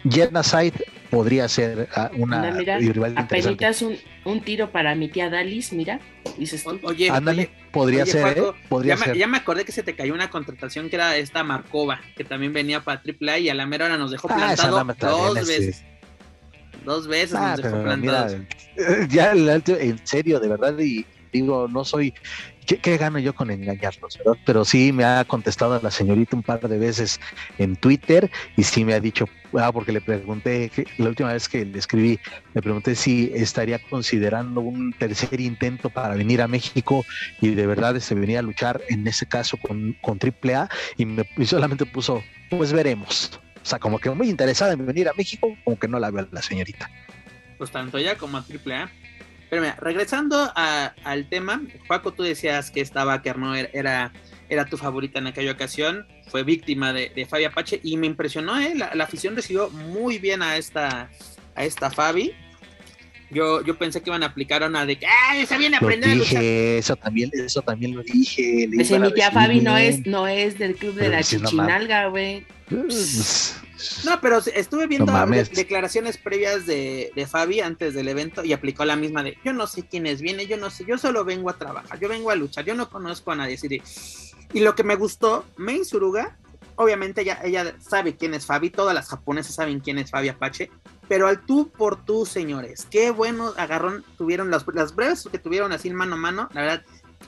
Genocide podría ser ah, una mira, rival interesante. Un, un tiro para mi tía Dalis, mira. Dices Oye, ándale, podría ser, ¿eh? podría ya, ser. Me, ya me acordé que se te cayó una contratación que era esta Marcova, que también venía para AAA y a la mera hora nos dejó ah, plantado dos veces. Dos veces nos ah, dejó plantado. ya, en serio, de verdad, y digo, no soy ¿Qué, gano yo con engañarlos? Pero sí me ha contestado la señorita un par de veces en Twitter y sí me ha dicho, ah, porque le pregunté, la última vez que le escribí, le pregunté si estaría considerando un tercer intento para venir a México y de verdad se venía a luchar, en ese caso con, con AAA, y, me, y solamente puso, pues veremos. O sea, como que muy interesada en venir a México, como que no la veo la señorita. Pues tanto ella como a AAA pero mira, regresando al tema, Juaco, tú decías que esta Baker no era, era tu favorita en aquella ocasión, fue víctima de, de Fabi Apache y me impresionó, ¿eh? la, afición recibió muy bien a esta, a esta Fabi. Yo, yo pensé que iban a aplicar una de que ¡ay! Se viene a aprender dije, a luchar. Eso también, eso también lo dije. Pues mi tía Fabi no es, no es del club de la Chichinalga, güey. Pues, no, pero estuve viendo declaraciones previas de, de, Fabi antes del evento y aplicó la misma de yo no sé quién es, viene, yo no sé, yo solo vengo a trabajar, yo vengo a luchar, yo no conozco a nadie. Y lo que me gustó, Main Suruga, obviamente ella, ella sabe quién es Fabi, todas las japonesas saben quién es Fabi Apache, pero al tú por tú, señores, qué bueno agarrón tuvieron las, las breves que tuvieron así mano a mano, la verdad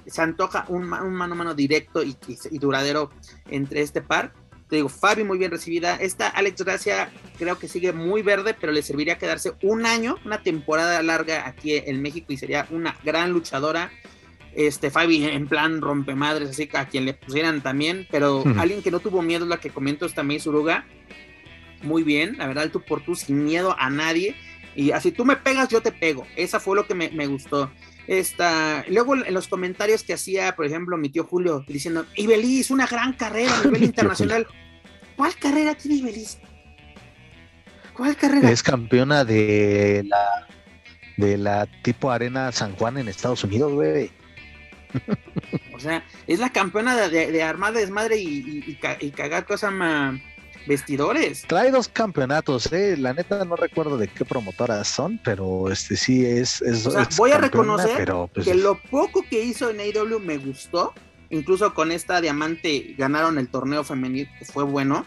se antoja un, mano a mano directo y, y duradero entre este par te digo, Fabi muy bien recibida. Esta Alex Gracia creo que sigue muy verde, pero le serviría quedarse un año, una temporada larga aquí en México y sería una gran luchadora. Este Fabi en plan rompemadres, así que a quien le pusieran también, pero alguien que no tuvo miedo, la que comento es también Suruga. Muy bien, la verdad, tú por tú sin miedo a nadie. Y así tú me pegas, yo te pego. Esa fue lo que me, me gustó. Esta, luego en los comentarios que hacía, por ejemplo, mi tío Julio, diciendo, Ibeliz, una gran carrera a nivel internacional. ¿Cuál carrera tiene Ibeliz? ¿Cuál carrera? Es campeona de la de la tipo Arena San Juan en Estados Unidos, güey. O sea, es la campeona de, de, armada, desmadre y, y, y, cagar cosas más vestidores. Trae dos campeonatos, eh. La neta no recuerdo de qué promotoras son, pero este sí es. es, voy a reconocer pues, que lo poco que hizo en AEW me gustó. Incluso con esta diamante ganaron el torneo femenil, que fue bueno.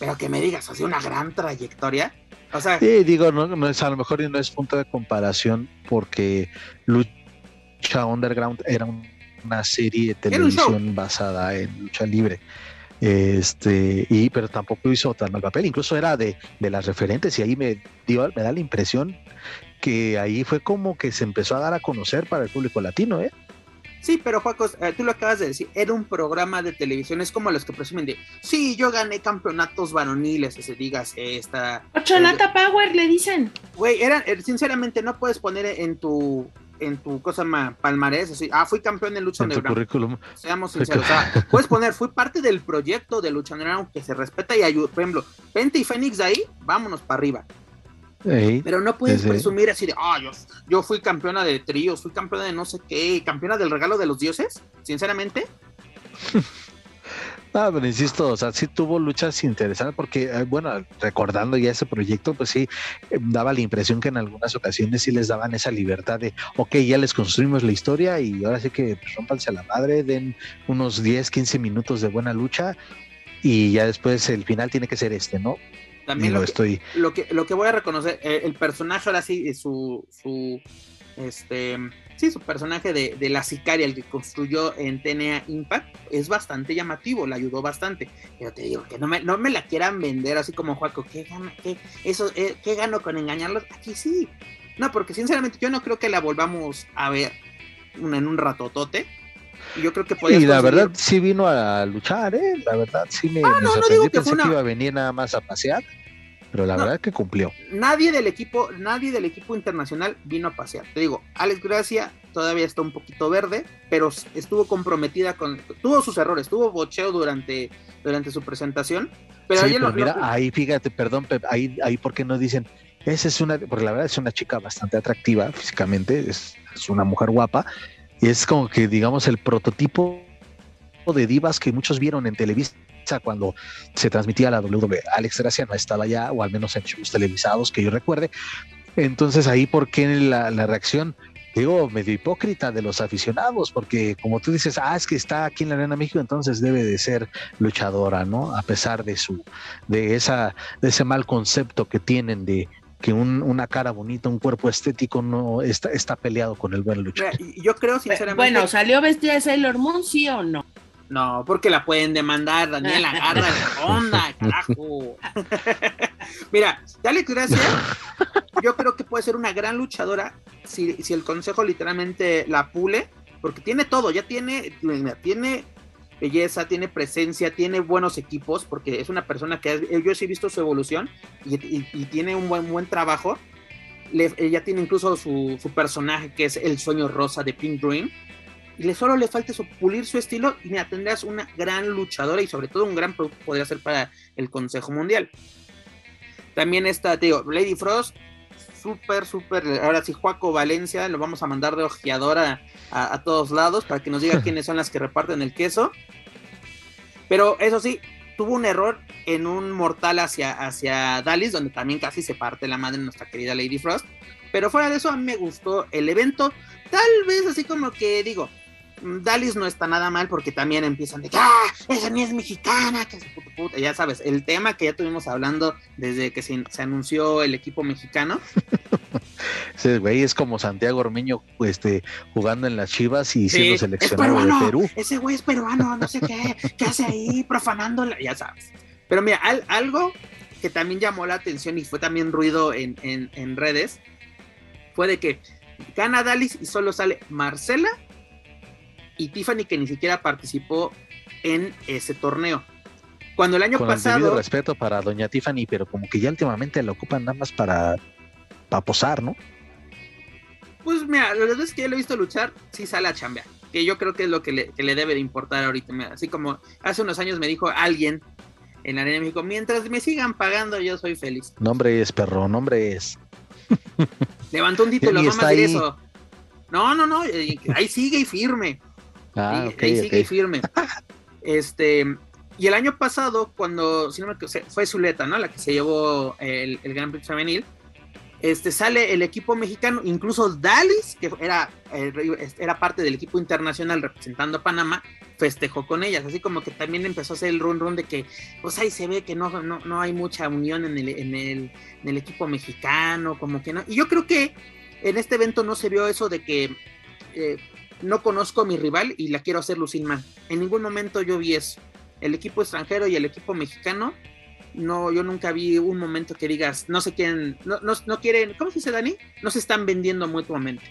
Pero que me digas, ha sido una gran trayectoria. O sea, sí, digo, no, no es a lo mejor no es punto de comparación porque Lucha Underground era una serie de televisión basada en lucha libre. Este, y pero tampoco hizo tan mal papel, incluso era de, de las referentes, y ahí me dio, me da la impresión que ahí fue como que se empezó a dar a conocer para el público latino, ¿eh? Sí, pero Juacos, eh, tú lo acabas de decir, era un programa de televisión, es como los que presumen de, sí, yo gané campeonatos varoniles, se digas, esta... Ocholata eh, Power, le dicen. Güey, era, eh, sinceramente, no puedes poner en tu en tu cosa más palmarés, así, ah, fui campeón de lucha en currículum. Seamos sinceros, o sea, puedes poner, fui parte del proyecto de lucha underground que se respeta y ayuda, por ejemplo, Pente y Fénix de ahí, vámonos para arriba. Pero no puedes presumir así de, ah, yo, fui campeona de tríos, fui campeona de no sé qué, campeona del regalo de los dioses, sinceramente. Ah, pero insisto, o sea, sí tuvo luchas interesantes porque, eh, bueno, recordando ya ese proyecto, pues sí, eh, daba la impresión que en algunas ocasiones sí les daban esa libertad de, ok, ya les construimos la historia y ahora sí que pues, rompanse a la madre, den unos 10, 15 minutos de buena lucha y ya después el final tiene que ser este, ¿no? También lo, que, estoy... lo, que, lo que voy a reconocer, eh, el personaje ahora sí, su, su, este, sí, su personaje de, de, la sicaria, el que construyó en TNA Impact, es bastante llamativo, le ayudó bastante. Pero te digo que no me, no me la quieran vender así como Juaco, ¿qué, gana, qué, eso, eh, ¿qué gano con engañarlos? Aquí sí. No, porque sinceramente yo no creo que la volvamos a ver en un ratotote. Y yo creo que Y la verdad sí vino a luchar, ¿eh? La verdad sí me, ah, no, no digo que Pensé que iba a venir nada más a pasear pero la verdad es que cumplió. Nadie del equipo, nadie del equipo internacional vino a pasear. Te digo, Alex Gracia todavía está un poquito verde, pero estuvo comprometida con, tuvo sus errores, tuvo bocheo durante, durante su presentación. Pero, sí, mira, ahí fíjate, perdón, ahí, ahí porque no dicen, esa es una, porque la verdad es una chica bastante atractiva físicamente, es, es una mujer guapa, y es como que digamos el prototipo de divas que muchos vieron en televisión cuando se transmitía la WWE. Alex Gracia no estaba ya, o al menos en shows televisados que yo recuerde. Entonces ahí, ¿por qué la, la reacción? digo, medio hipócrita de los aficionados, porque como tú dices, ah, es que está aquí en la Arena México, entonces debe de ser luchadora, ¿no? A pesar de su, de esa, de ese mal concepto que tienen de que un, una cara bonita, un cuerpo estético no está, está peleado con el buen luchador. Yo creo sinceramente. Bueno, ¿salió vestida de Sailor Moon, sí o no? No, porque la pueden demandar, Daniel, agarra la onda, carajo. Mira, dale gracias. Yo creo que puede ser una gran luchadora si, si, el consejo literalmente la pule, porque tiene todo, ya tiene, tiene belleza, tiene presencia, tiene buenos equipos, porque es una persona que yo sí he visto su evolución y, tiene un buen, buen trabajo. ella tiene incluso su, su, personaje que es el sueño rosa de Pink Dream y le solo le falta eso, pulir su estilo y mira, tendrás una gran luchadora y sobre todo un gran producto podría ser para el Consejo Mundial. También está, te digo, Lady Frost, súper, súper, ahora sí, Juaco Valencia, lo vamos a mandar de ojeadora a, todos lados para que nos diga quiénes son las que reparten el queso. Pero eso sí, tuvo un error en un mortal hacia, hacia Dallas, donde también casi se parte la madre de nuestra querida Lady Frost. Pero fuera de eso, a mí me gustó el evento. Tal vez así como que digo, Dalis no está nada mal porque también empiezan de que, ah, esa ni es mexicana, que es puta puta. Ya sabes, el tema que ya tuvimos hablando desde que se, anunció el equipo mexicano. Ese güey es como Santiago Ormeño este, jugando en las Chivas y siendo seleccionado de Perú. Ese güey es peruano, no sé qué, qué hace ahí profanando, ya sabes. Pero mira, algo que también llamó la atención y fue también ruido en, en redes fue de que gana Dalis y solo sale Marcela y Tiffany que ni siquiera participó en ese torneo. Cuando el año Con pasado. El respeto para doña Tiffany, pero como que ya últimamente la ocupan nada más para, para posar, ¿no? Pues mira, las veces que yo lo he visto luchar, sí sale a chambear. Que yo creo que es lo que le, debe de importar ahorita. Así como hace unos años me dijo alguien en la Arena de México, mientras me sigan pagando, yo soy feliz. Nombre es, perro, nombre es. Levantó un título, no más eso. No, no, no, eh, ahí sigue y firme. Ah, ahí sigue firme. Este, y el año pasado, cuando, si no me fue Zuleta, ¿no? La que se llevó el, el Gran Prix femenil. Este, sale el equipo mexicano, incluso Dalis, que era, era parte del equipo internacional representando a Panamá, festejó con ellas, así como que también empezó a hacer el run run de que, pues ahí se ve que no, no, no hay mucha unión en el, en, el, en el equipo mexicano, como que no. Y yo creo que en este evento no se vio eso de que eh, no conozco a mi rival y la quiero hacer lucir mal. En ningún momento yo vi eso. El equipo extranjero y el equipo mexicano, no, yo nunca vi un momento que digas, no se quieren, no, no, quieren, ¿cómo se dice Dani? No se están vendiendo mutuamente.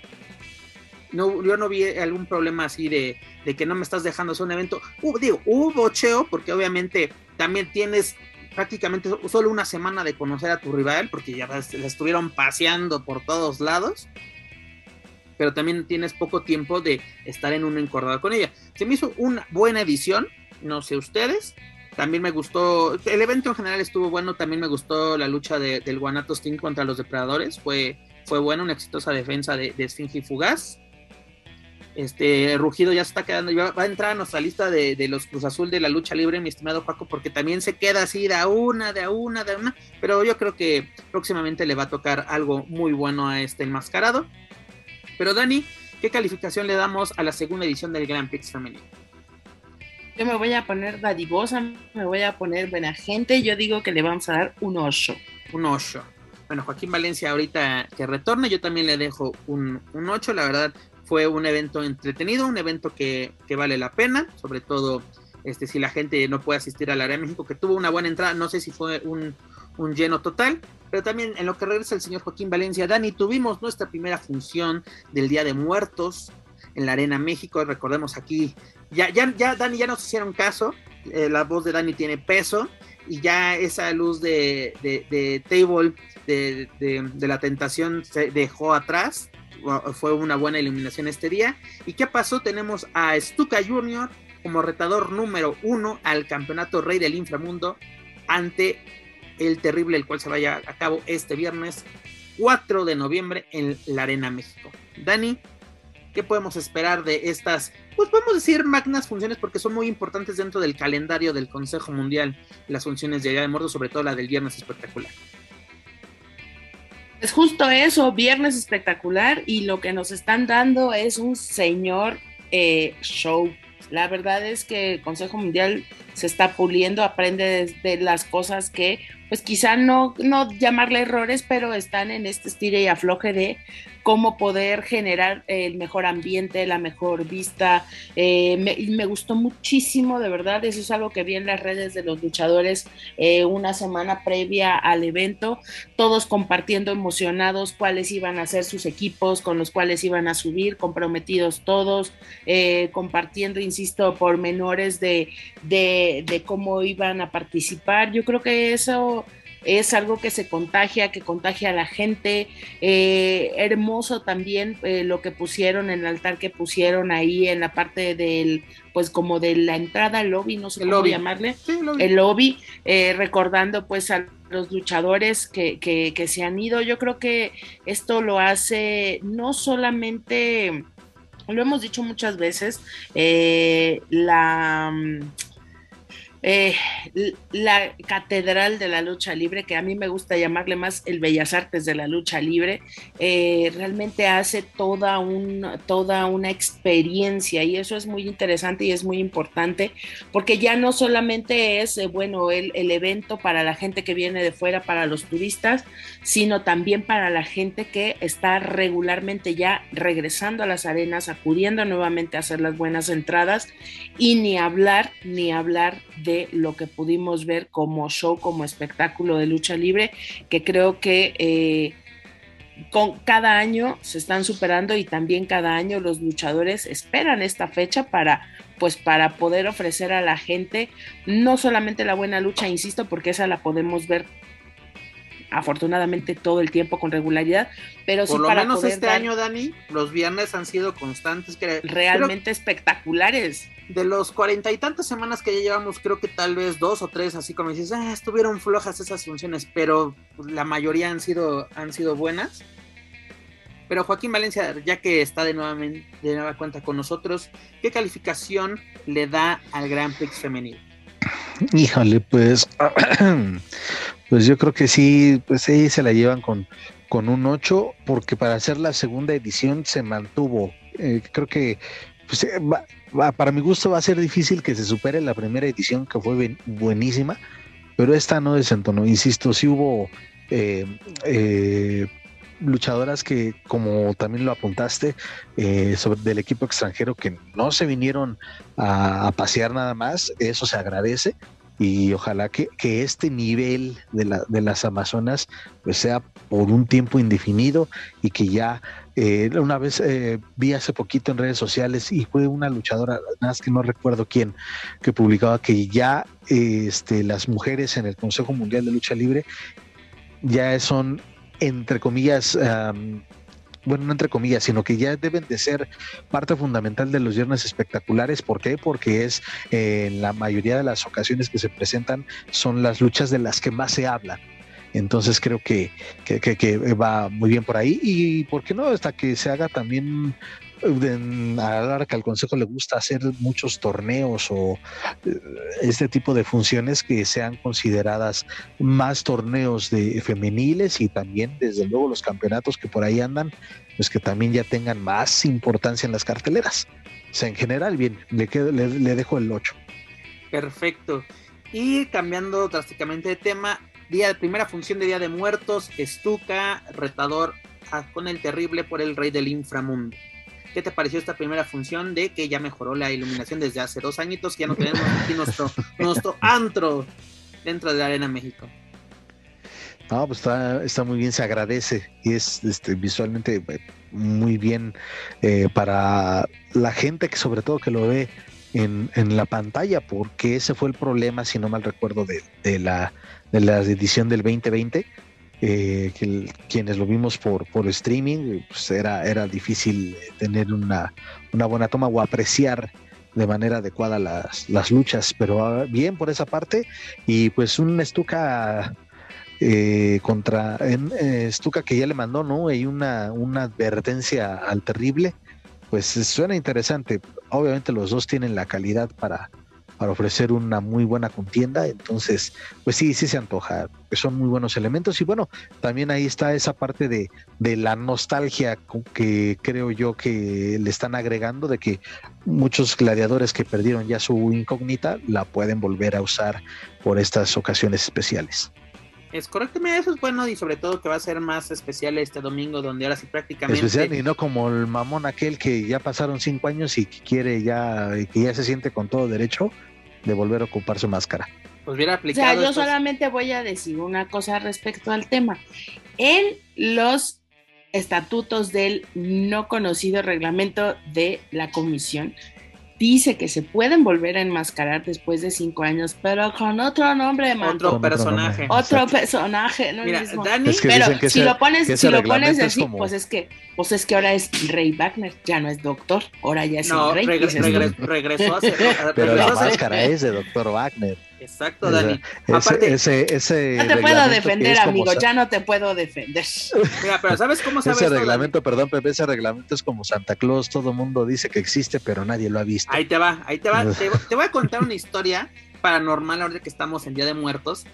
No, yo no vi algún problema así de, de que no me estás dejando hacer un evento. digo, hubo bocheo, porque obviamente también tienes prácticamente solo una semana de conocer a tu rival, porque ya la estuvieron paseando por todos lados pero también tienes poco tiempo de estar en un encordado con ella. Se me hizo una buena edición, no sé ustedes. También me gustó, el evento en general estuvo bueno, también me gustó la lucha del Guanato Sting contra los depredadores, fue, fue buena, una exitosa defensa de, de Fugaz. Este Rugido ya se está quedando, va a entrar a nuestra lista de, de, los Cruz Azul de la lucha libre, mi estimado Paco, porque también se queda así de a una, de a una, de a una. Pero yo creo que próximamente le va a tocar algo muy bueno a este enmascarado. Pero Dani, ¿qué calificación le damos a la segunda edición del Grand Prix femenino? Yo me voy a poner dadivosa, me voy a poner buena gente. Yo digo que le vamos a dar un 8. Un 8. Bueno, Joaquín Valencia ahorita que retorne, yo también le dejo un, un 8. La verdad, fue un evento entretenido, un evento que, que, vale la pena, sobre todo este, si la gente no puede asistir al área de México, que tuvo una buena entrada, no sé si fue un, un lleno total, pero también en lo que regresa el señor Joaquín Valencia, Dani, tuvimos nuestra primera función del Día de Muertos en la Arena México, recordemos aquí ya, ya, Dani, ya nos hicieron caso. Eh, la voz de Dani tiene peso. Y ya esa luz de, de, de table de, de, la tentación se dejó atrás. Fue una buena iluminación este día. ¿Y qué pasó? Tenemos a Stuka Jr. como retador número uno al campeonato Rey del Inframundo ante el terrible, el cual se vaya a cabo este viernes 4 de noviembre en la Arena México. Dani, ¿qué podemos esperar de estas pues podemos decir magnas funciones porque son muy importantes dentro del calendario del Consejo Mundial, las funciones de Día de Muertos, sobre todo la del Viernes Espectacular. Es justo eso, Viernes Espectacular, y lo que nos están dando es un señor eh, show. La verdad es que el Consejo Mundial se está puliendo, aprende de, las cosas que, pues quizá no, no llamarle errores, pero están en este estilo y afloje de cómo poder generar el mejor ambiente, la mejor vista. Eh, me, gustó muchísimo, de verdad, eso es algo que vi en las redes de los luchadores eh, una semana previa al evento, todos compartiendo emocionados cuáles iban a ser sus equipos, con los cuales iban a subir, comprometidos todos, eh, compartiendo, insisto, pormenores de, de, de cómo iban a participar. Yo creo que eso es algo que se contagia, que contagia a la gente. Eh, hermoso también eh, lo que pusieron en el altar que pusieron ahí en la parte del, pues como de la entrada al lobby, no sé cómo llamarle, el lobby, eh, recordando pues a los luchadores que, que, que se han ido. Yo creo que esto lo hace no solamente, lo hemos dicho muchas veces, la eh, la catedral de la lucha libre, que a mí me gusta llamarle más el Bellas Artes de la lucha libre, eh, realmente hace toda, un, toda una experiencia y eso es muy interesante y es muy importante porque ya no solamente es, eh, bueno, el, el evento para la gente que viene de fuera, para los turistas, sino también para la gente que está regularmente ya regresando a las arenas, acudiendo nuevamente a hacer las buenas entradas y ni hablar, ni hablar de lo que pudimos ver como show, como espectáculo de lucha libre, que creo que eh, con cada año se están superando y también cada año los luchadores esperan esta fecha para pues para poder ofrecer a la gente no solamente la buena lucha, insisto, porque esa la podemos ver afortunadamente todo el tiempo con regularidad, pero Por sí lo para menos poder este dar año, Dani, los viernes han sido constantes. Que, realmente espectaculares. De los cuarenta y tantas semanas que ya llevamos, creo que tal vez dos o tres, así como dices, ah, estuvieron flojas esas funciones, pero la mayoría han sido, han sido buenas. Pero Joaquín Valencia, ya que está de, nuevamente, de nueva cuenta con nosotros, ¿qué calificación le da al Grand Prix femenino? Híjole, pues, pues yo creo que sí, pues sí se la llevan con, con un 8, porque para hacer la segunda edición se mantuvo. Eh, creo que pues, eh, para mi gusto va a ser difícil que se supere la primera edición, que fue buenísima, pero esta no desentonó. Insisto, sí hubo eh, eh, luchadoras que, como también lo apuntaste, del equipo extranjero que no se vinieron a, a, pasear nada más, eso se agradece y ojalá que, que este nivel de, la, de, las Amazonas pues sea por un tiempo indefinido y que ya eh, una vez eh, vi hace poquito en redes sociales y fue una luchadora, nada más que no recuerdo quién, que publicaba que ya este, las mujeres en el Consejo Mundial de Lucha Libre ya son entre comillas, bueno, no entre comillas, sino que ya deben de ser parte fundamental de los viernes espectaculares. ¿Por qué? Porque es eh, en la mayoría de las ocasiones que se presentan son las luchas de las que más se habla. Entonces creo que, que, va muy bien por ahí y, ¿por qué no? Hasta que se haga también a la que al Consejo le gusta hacer muchos torneos o eh, este tipo de funciones que sean consideradas más torneos de femeniles y también desde luego los campeonatos que por ahí andan, pues que también ya tengan más importancia en las carteleras. O sea, en general, bien, le, quedo, le, dejo el 8. Perfecto. Y cambiando drásticamente de tema, día de primera función de Día de Muertos, Estuca, retador con el terrible por el rey del inframundo. ¿Qué te pareció esta primera función de que ya mejoró la iluminación desde hace dos añitos? Que ya no tenemos aquí nuestro, nuestro antro dentro de la Arena México. No, pues está, está muy bien, se agradece y es este, visualmente eh, muy bien eh, para la gente que sobre todo que lo ve en, en, la pantalla, porque ese fue el problema, si no mal recuerdo, de, de, la, de la edición del 2020, eh, que quienes lo vimos por, por streaming, pues era, era difícil tener una, una buena toma o apreciar de manera adecuada las, las luchas, pero ah, bien por esa parte y pues un Stuka eh, contra en, eh, que ya le mandó, ¿no? Y una, una advertencia al terrible, pues suena interesante. Obviamente los dos tienen la calidad para, para ofrecer una muy buena contienda. Entonces, pues sí, sí se antoja, son muy buenos elementos. Y bueno, también ahí está esa parte de, de la nostalgia que creo yo que le están agregando, de que muchos gladiadores que perdieron ya su incógnita la pueden volver a usar por estas ocasiones especiales. Es correcto, eso es bueno y sobre todo que va a ser más especial este domingo donde ahora sí prácticamente... Especial y no como el mamón aquel que ya pasaron cinco años y que quiere ya, que ya se siente con todo derecho de volver a ocupar su máscara. Pues bien aplicado. O sea, yo solamente voy a decir una cosa respecto al tema. En los estatutos del no conocido reglamento de la comisión, dice que se pueden volver a enmascarar después de cinco años, pero con otro nombre de Otro personaje. Otro personaje, no Mira, Dani, pero si lo pones, si lo pones así, pues es que, pues es que ahora es Rey Wagner, ya no es doctor, ahora ya es el rey. regresó a ser. pero la máscara es de doctor Wagner. Exacto, Dani. Ese, ese, ese, no te puedo defender, amigo, ya no te puedo defender. Mira, pero ¿sabes cómo sabes Ese reglamento, perdón, Pepe, ese reglamento es como Santa Claus, todo el mundo dice que existe, pero nadie lo ha visto. Ahí te va, ahí te va. te, voy a contar una historia paranormal ahora que estamos en Día de Muertos.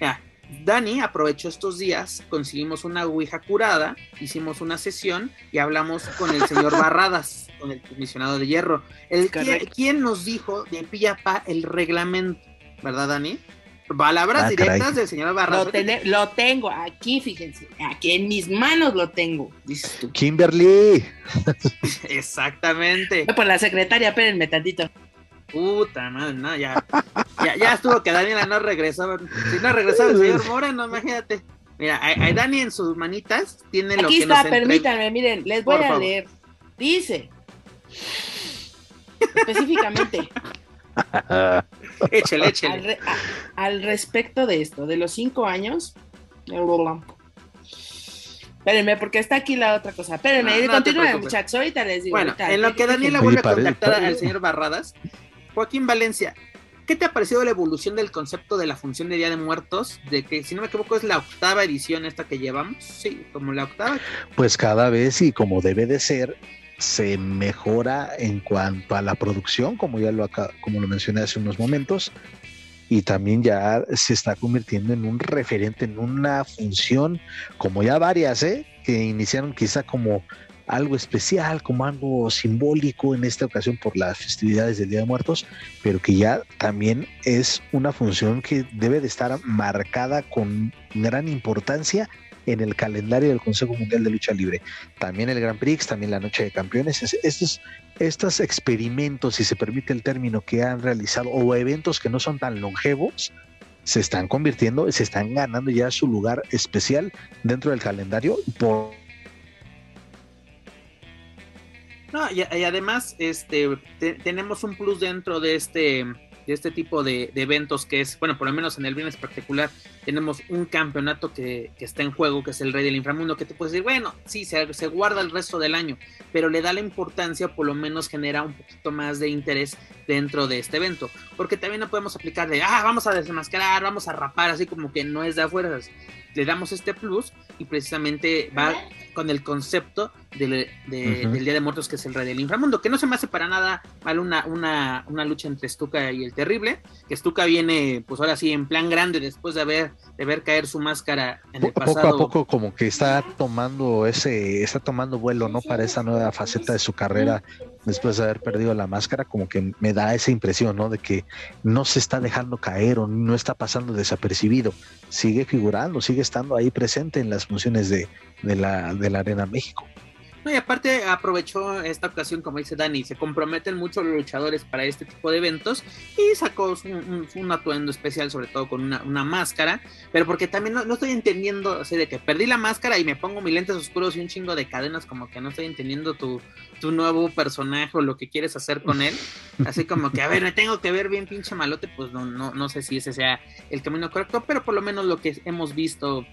Mira, Dani aprovechó estos días, conseguimos una ouija curada, hicimos una sesión y hablamos con el señor Barradas, con el comisionado de hierro. El quien nos dijo de pillapa el reglamento ¿verdad, Dani? Palabras ah, directas del señor Barras. Lo, tengo aquí, fíjense. Aquí en mis manos lo tengo, dices tú. Kimberly. Exactamente. Por la secretaria, espérenme tantito. Puta madre, no, ya, ya, estuvo que Daniela no regresó. Si no regresó el señor Moreno, imagínate. Mira, hay, Dani en sus manitas tiene lo que Aquí está, permítanme, miren, les voy a leer. Dice, específicamente, échale, échale. Al, respecto de esto, de los cinco años. Espérenme, porque está aquí la otra cosa. Espérenme, no, continúen, muchachos. Ahorita les digo. Bueno, en lo que Daniela vuelve a contactar al señor Barradas, Joaquín Valencia, ¿qué te ha parecido la evolución del concepto de la función de Día de Muertos? De que, si no me equivoco, es la octava edición esta que llevamos. Sí, como la octava. Pues cada vez y como debe de ser, se mejora en cuanto a la producción, como ya lo como lo mencioné hace unos momentos, y también ya se está convirtiendo en un referente, en una función, como ya varias, ¿eh? que iniciaron quizá como algo especial, como algo simbólico en esta ocasión por las festividades del Día de Muertos, pero que ya también es una función que debe de estar marcada con gran importancia en el calendario del Consejo Mundial de Lucha Libre. También el Grand Prix, también la Noche de Campeones. Estos, estos experimentos, si se permite el término, que han realizado o eventos que no son tan longevos, se están convirtiendo, se están ganando ya su lugar especial dentro del calendario por no, y, además, este, tenemos un plus dentro de este de este tipo de, eventos que es, bueno, por lo menos en el viernes particular, tenemos un campeonato que, está en juego, que es el Rey del Inframundo, que te puedes decir, bueno, sí, se, se, guarda el resto del año, pero le da la importancia, por lo menos genera un poquito más de interés dentro de este evento, porque también no podemos aplicar de, ah, vamos a desmascarar, vamos a rapar, así como que no es de afuera, le damos este plus y precisamente va con el concepto del, Día de Muertos, que es el Rey del Inframundo, que no se me hace para nada mal una, una, una lucha entre Stuka y el Terrible, que Stuka viene, pues ahora sí, en plan grande, después de haber, de ver caer su máscara en el pasado. Poco a poco como que está tomando ese, está tomando vuelo, ¿no? Para esa nueva faceta de su carrera, después de haber perdido la máscara, como que me da esa impresión, ¿no? De que no se está dejando caer o no está pasando desapercibido, sigue figurando, sigue estando ahí presente en las funciones de, de la, de la Arena México. No, y aparte aprovechó esta ocasión, como dice Dani, se comprometen mucho los luchadores para este tipo de eventos y sacó un, atuendo especial, sobre todo con una, máscara, pero porque también no, estoy entendiendo, o sea, de que perdí la máscara y me pongo mis lentes oscuros y un chingo de cadenas, como que no estoy entendiendo tu, tu nuevo personaje o lo que quieres hacer con él. Así como que, a ver, me tengo que ver bien pinche malote, pues no, no, no sé si ese sea el camino correcto, pero por lo menos lo que hemos visto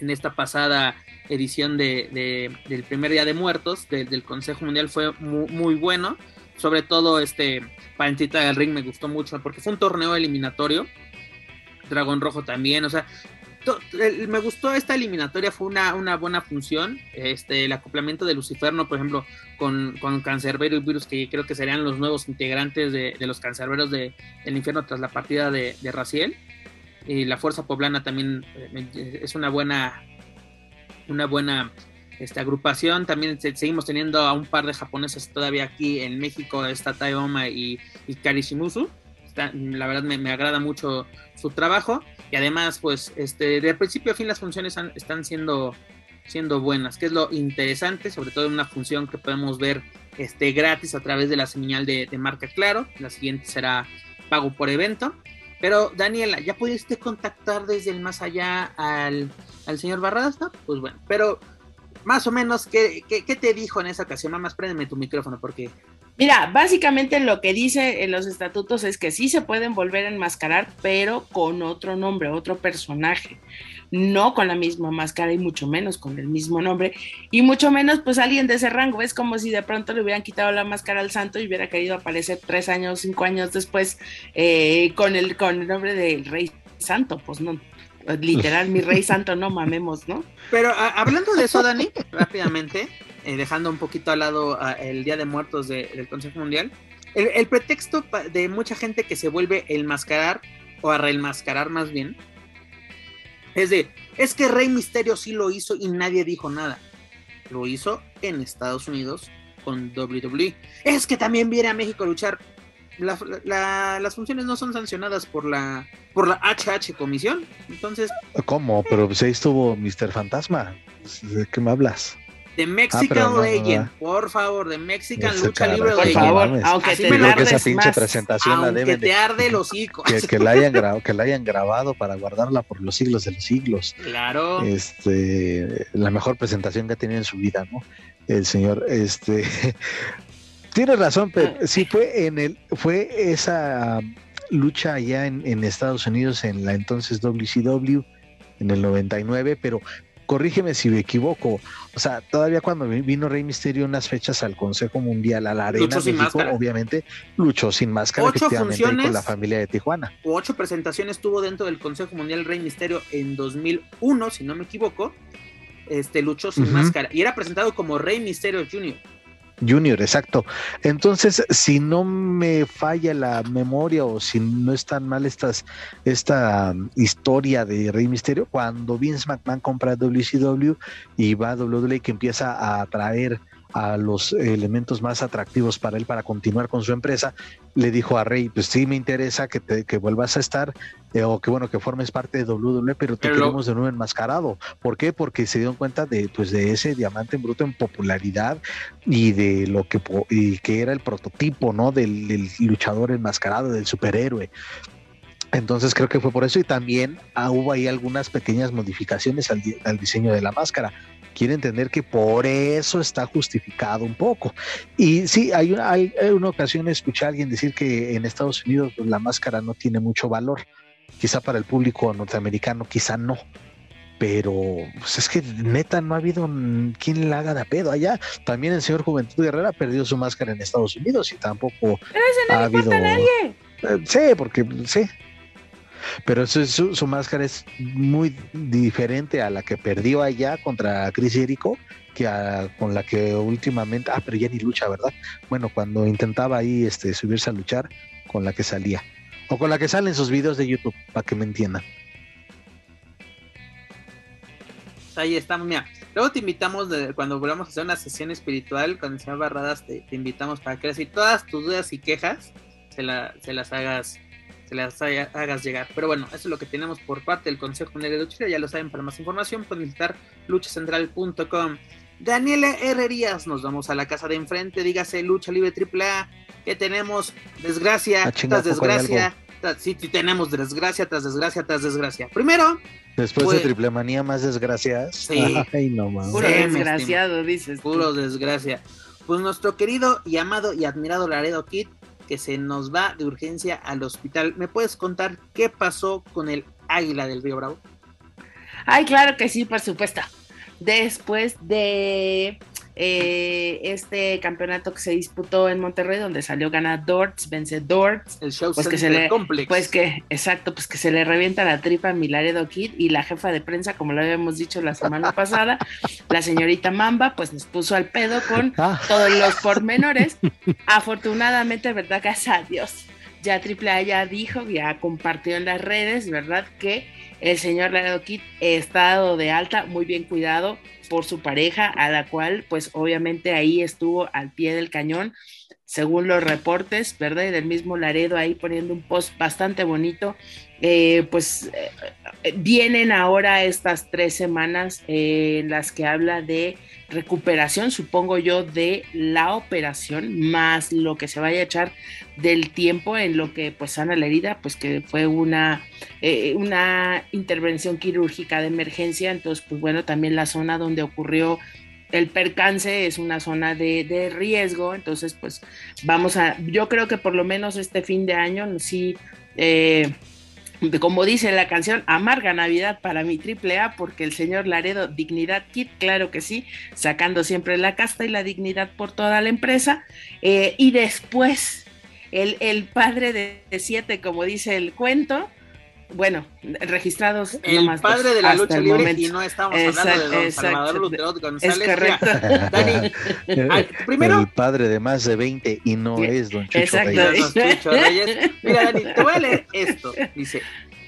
en esta pasada edición de, del primer Día de Muertos del Consejo Mundial fue muy, bueno. Sobre todo este Pantita del Ring me gustó mucho porque fue un torneo eliminatorio. Dragón Rojo también, o sea, me gustó esta eliminatoria, fue una, una, buena función. Este, el acoplamiento de Luciferno, por ejemplo, con, con Cancerbero y Virus, que creo que serían los nuevos integrantes de, los Cancerberos de, del infierno tras la partida de, de Raciel. Y la Fuerza Poblana también eh, es una buena una buena esta agrupación. También seguimos teniendo a un par de japoneses todavía aquí en México, está Taioma y, y la verdad me, agrada mucho su trabajo y además pues este de principio a fin las funciones están siendo siendo buenas, que es lo interesante, sobre todo en una función que podemos ver este gratis a través de la señal de, marca claro. La siguiente será pago por evento. Pero Daniela, ¿ya pudiste contactar desde el más allá al, señor Barradas? Pues bueno, pero más o menos, ¿qué, ¿qué, te dijo en esa ocasión? Nada más préndeme tu micrófono porque... Mira, básicamente lo que dice en los estatutos es que sí se pueden volver a enmascarar, pero con otro nombre, otro personaje no con la misma máscara y mucho menos con el mismo nombre y mucho menos pues alguien de ese rango. Es como si de pronto le hubieran quitado la máscara al santo y hubiera querido aparecer tres años, cinco años después eh, con, el, con el nombre del rey santo, pues no. Literal, mi rey santo, no mamemos, ¿no? Pero hablando de eso, Dani, rápidamente, eh, dejando un poquito al lado el Día de Muertos del Consejo Mundial, el, el, pretexto de mucha gente que se vuelve el mascarar o a reenmascarar más bien, es de, es que Rey Misterio sí lo hizo y nadie dijo nada. Lo hizo en Estados Unidos con WWE. Es que también viene a México a luchar. Las funciones no son sancionadas por la por la HH Comisión. Entonces. ¿Cómo? Pero pues ahí estuvo Mr. Fantasma. ¿De qué me hablas? The Mexican ah, Legend, por favor, The Mexican Lucha Libre Legend. Por favor, aunque te creo que esa pinche presentación la deben te arde los hijos. Que, la hayan grabado, que la hayan grabado para guardarla por los siglos de los siglos. Claro. Este, la mejor presentación que ha tenido en su vida, ¿no? El señor, este, tiene razón, pero ah. sí fue en el, fue esa lucha allá en, en Estados Unidos en la entonces WCW en el 99, pero corrígeme si me equivoco. O sea, todavía cuando vino Rey Misterio unas fechas al Consejo Mundial, a la Arena México, obviamente luchó sin máscara ocho funciones, con la familia de Tijuana. Ocho presentaciones tuvo dentro del Consejo Mundial Rey Misterio en 2001, si no me equivoco. Este luchó sin máscara y era presentado como Rey Misterio Jr. Junior, exacto. Entonces, si no me falla la memoria o si no es tan mal estas, esta um, historia de Rey Misterio, cuando Vince McMahon compra WCW y va a WWE que empieza a traer a los elementos más atractivos para él para continuar con su empresa, le dijo a Rey, pues sí me interesa que, te, que vuelvas a estar eh, o que bueno que formes parte de WWE, pero te queremos de nuevo enmascarado. ¿Por qué? Porque se dieron cuenta de pues de ese diamante en bruto en popularidad y de lo que y que era el prototipo, ¿no? Del, del luchador enmascarado, del superhéroe. Entonces creo que fue por eso y también ah, hubo ahí algunas pequeñas modificaciones al, al diseño de la máscara quiere entender que por eso está justificado un poco. Y sí, hay una, hay, una ocasión escuché a alguien decir que en Estados Unidos pues, la máscara no tiene mucho valor. Quizá para el público norteamericano, quizá no. Pero pues es que neta no ha habido quien la haga de pedo allá. También el señor Juventud Guerrera perdió su máscara en Estados Unidos y tampoco ha habido. Nadie. Eh, sí, porque sí, pero su, máscara es muy diferente a la que perdió allá contra Chris Jericho que con la que últimamente, ah, pero ya ni lucha, ¿verdad? Bueno, cuando intentaba ahí este, subirse a luchar, con la que salía. O con la que salen sus videos de YouTube, para que me entiendan. Ahí estamos, mira. Luego te invitamos, cuando volvamos a hacer una sesión espiritual con el señor Barradas, te, invitamos para que así todas tus dudas y quejas se las hagas se las hagas llegar. Pero bueno, eso es lo que tenemos por parte del Consejo Mundial de Lucha. Ya lo saben, para más información pueden visitar luchacentral.com. Daniela Herrerías, nos vamos a la casa de enfrente, dígase Lucha Libre AAA, que tenemos desgracia Ah, tras ¿a poco hay desgracia. tras- sí, sí, tenemos desgracia tras desgracia tras desgracia. Primero, Después Pues- de Triple Manía, más desgracias. Sí. Ay, no mames. Puro Sí, desgraciado, dices. tú. puro desgracia. Pues nuestro querido y amado y admirado Laredo Kid, que se nos va de urgencia al hospital. ¿Me puedes contar qué pasó con el águila del Río Bravo? Ay, claro que sí, por supuesto. Después de eh, este campeonato que se disputó en Monterrey, donde salió ganador, vencedor, El show Pues que se le- Complex. pues que, exacto, pues que se le revienta la tripa a Milaredo Kid y la jefa de prensa, como lo habíamos dicho la semana pasada, la señorita Mamba, pues nos puso al pedo con todos los pormenores. Afortunadamente, ¿verdad? Gracias a Dios. Ya AAA ya dijo, ya compartió en las redes, ¿verdad? Que el señor Laredo Kid estado de alta, muy bien cuidado por su pareja, a la cual, pues obviamente ahí estuvo al pie del cañón, según los reportes, ¿verdad? Y del mismo Laredo ahí poniendo un post bastante bonito. Eh, pues eh, vienen ahora estas tres semanas en las que habla de recuperación, supongo yo, de la operación, más lo que se vaya a echar del tiempo en lo que pues sana la herida, pues que fue una, eh, una intervención quirúrgica de emergencia, entonces pues bueno, también la zona donde ocurrió el percance es una zona de, de riesgo, entonces pues vamos a, yo creo que por lo menos este fin de año sí... Eh, como dice la canción, amarga Navidad para mi triple A, porque el señor Laredo, dignidad kit, claro que sí, sacando siempre la casta y la dignidad por toda la empresa. Eh, y después, el, el padre de, de siete, como dice el cuento, bueno, registrados el nomás dos padre de la lucha el libre momento. y no estamos hablando de don exacto. Salvador Lutero Es González. Mira, correcto. Dani, ay, primero, el padre de más de 20 y no es Don Chucho Exacto. Reyes. Don Chucho Reyes. Mira, Dani, te voy a leer esto. Dice,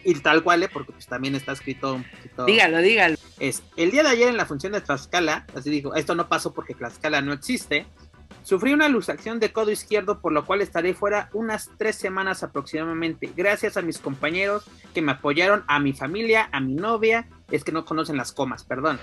y tal cual, ¿eh? porque pues también está escrito un poquito. dígalo, dígalo. es el día de ayer en la función de Tlaxcala, así dijo, esto no pasó porque Tlaxcala no existe. Sufrí una luxación de codo izquierdo, por lo cual estaré fuera unas tres semanas aproximadamente. Gracias a mis compañeros que me apoyaron, a mi familia, a mi novia, es que no conocen las comas, perdón,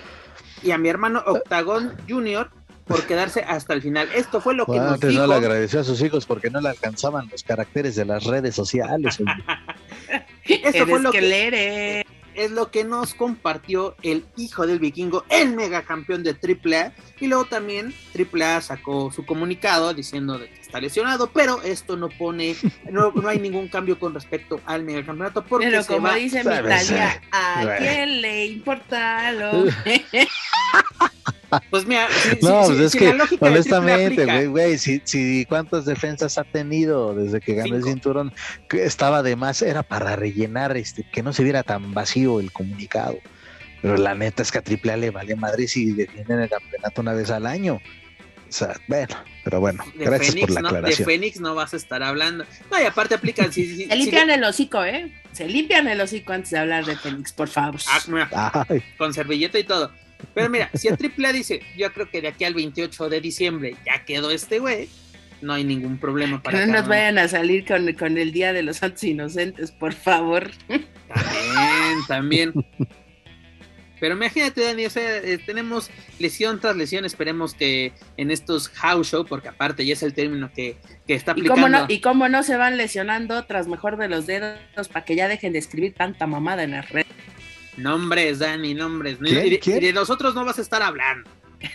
y a mi hermano Octagon Junior por quedarse hasta el final. Esto fue lo que Bueno, nos antes dijo. no le agradeció a sus hijos porque no le alcanzaban los caracteres de las redes sociales. Esto fue lo que que- leer, es lo que nos compartió el hijo del vikingo, el megacampeón de AAA. Y luego también AAA sacó su comunicado diciendo de que está lesionado, pero esto no pone, no, no hay ningún cambio con respecto al megacampeonato porque Pero se como va. dice mi. Italia, ¿a Bueno. quién le importa lo Pues mira, si, No, si- pues si- es si que honestamente, güey, güey, si, si cuántas defensas ha tenido desde que ganó el cinturón, que estaba de más, era para rellenar, este, que no se viera tan vacío el comunicado. Pero la neta es que a AAA le vale madre si defienden el campeonato una vez al año. O sea, bueno, pero bueno, de gracias Fénix, por la no, de. Fénix no vas a estar hablando. No, y aparte aplican. Si, si- Se si- limpian el hocico, ¿eh? Se limpian el hocico antes de hablar de Fénix, por favor. Ah, con servilleta y todo. Pero mira, si el AAA dice, yo creo que de aquí al 28 de diciembre ya quedó este güey, no hay ningún problema que para no nos uno. vayan a salir con, con el Día de los Santos Inocentes, por favor. También, también. Pero imagínate, Dani, o sea, eh, tenemos lesión tras lesión. Esperemos que en estos house show, porque aparte ya es el término que, que está ¿Y aplicando. cómo, no, y cómo no se van lesionando tras mejor de los dedos para que ya dejen de escribir tanta mamada en las redes. Nombres, Dani, nombres. ¿Quién? Y, de, ¿Quién? y de nosotros no vas a estar hablando.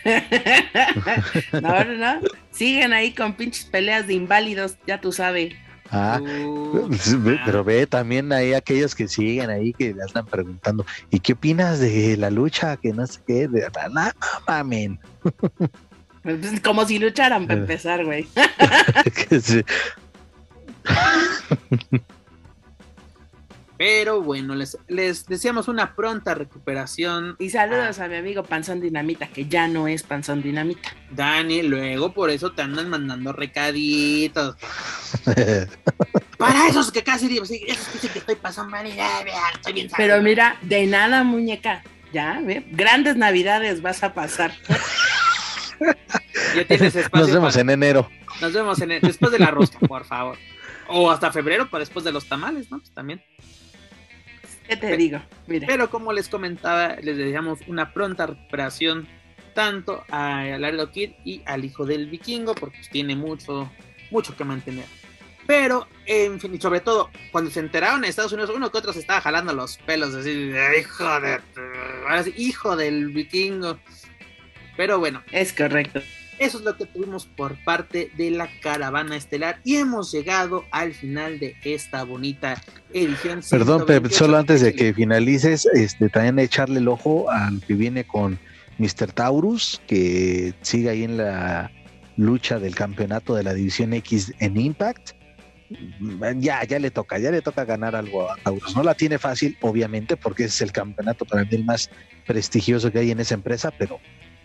no, no, no. Siguen ahí con pinches peleas de inválidos, ya tú sabes. Ah, Uh, pero ve también ahí aquellos que siguen ahí que le están preguntando, ¿y qué opinas de la lucha? Que no sé qué, de "Ah, no mamen. Como si lucharan para Eh. empezar, güey. Sí. Pero bueno, les, les deseamos una pronta recuperación. Y saludos a, mi amigo Panzón Dinamita, que ya no es Panzón Dinamita. Dani, luego por eso te andan mandando recaditos. Para esos que casi digo, sí, esos que dicen que estoy pasando mal, estoy bien Pero mira, de nada, muñeca. Ya, ¿ve? grandes navidades vas a pasar. ya tienes espacio Nos vemos en enero. Nos vemos en después de la rosca, por favor. O hasta febrero, para después de los tamales, ¿no? Pues también. ¿Qué te digo? Mira. Pero como les comentaba, les deseamos una pronta recuperación tanto a Laredo Kid y al hijo del vikingo, porque tiene mucho, mucho que mantener. Pero, en fin, y sobre todo, cuando se enteraron en Estados Unidos, uno que otro se estaba jalando los pelos, así, hijo de, hijo del vikingo. Pero bueno. Es correcto. Eso es lo que tuvimos por parte de la caravana estelar y hemos llegado al final de esta bonita edición. Perdón, pero solo antes de que finalices, este, también echarle el ojo al que viene con Mr. Taurus, que sigue ahí en la lucha del campeonato de la División X en Impact. Ya, ya le toca, ya le toca ganar algo a Taurus. No la tiene fácil, obviamente, porque es el campeonato para mí el más prestigioso que hay en esa empresa, pero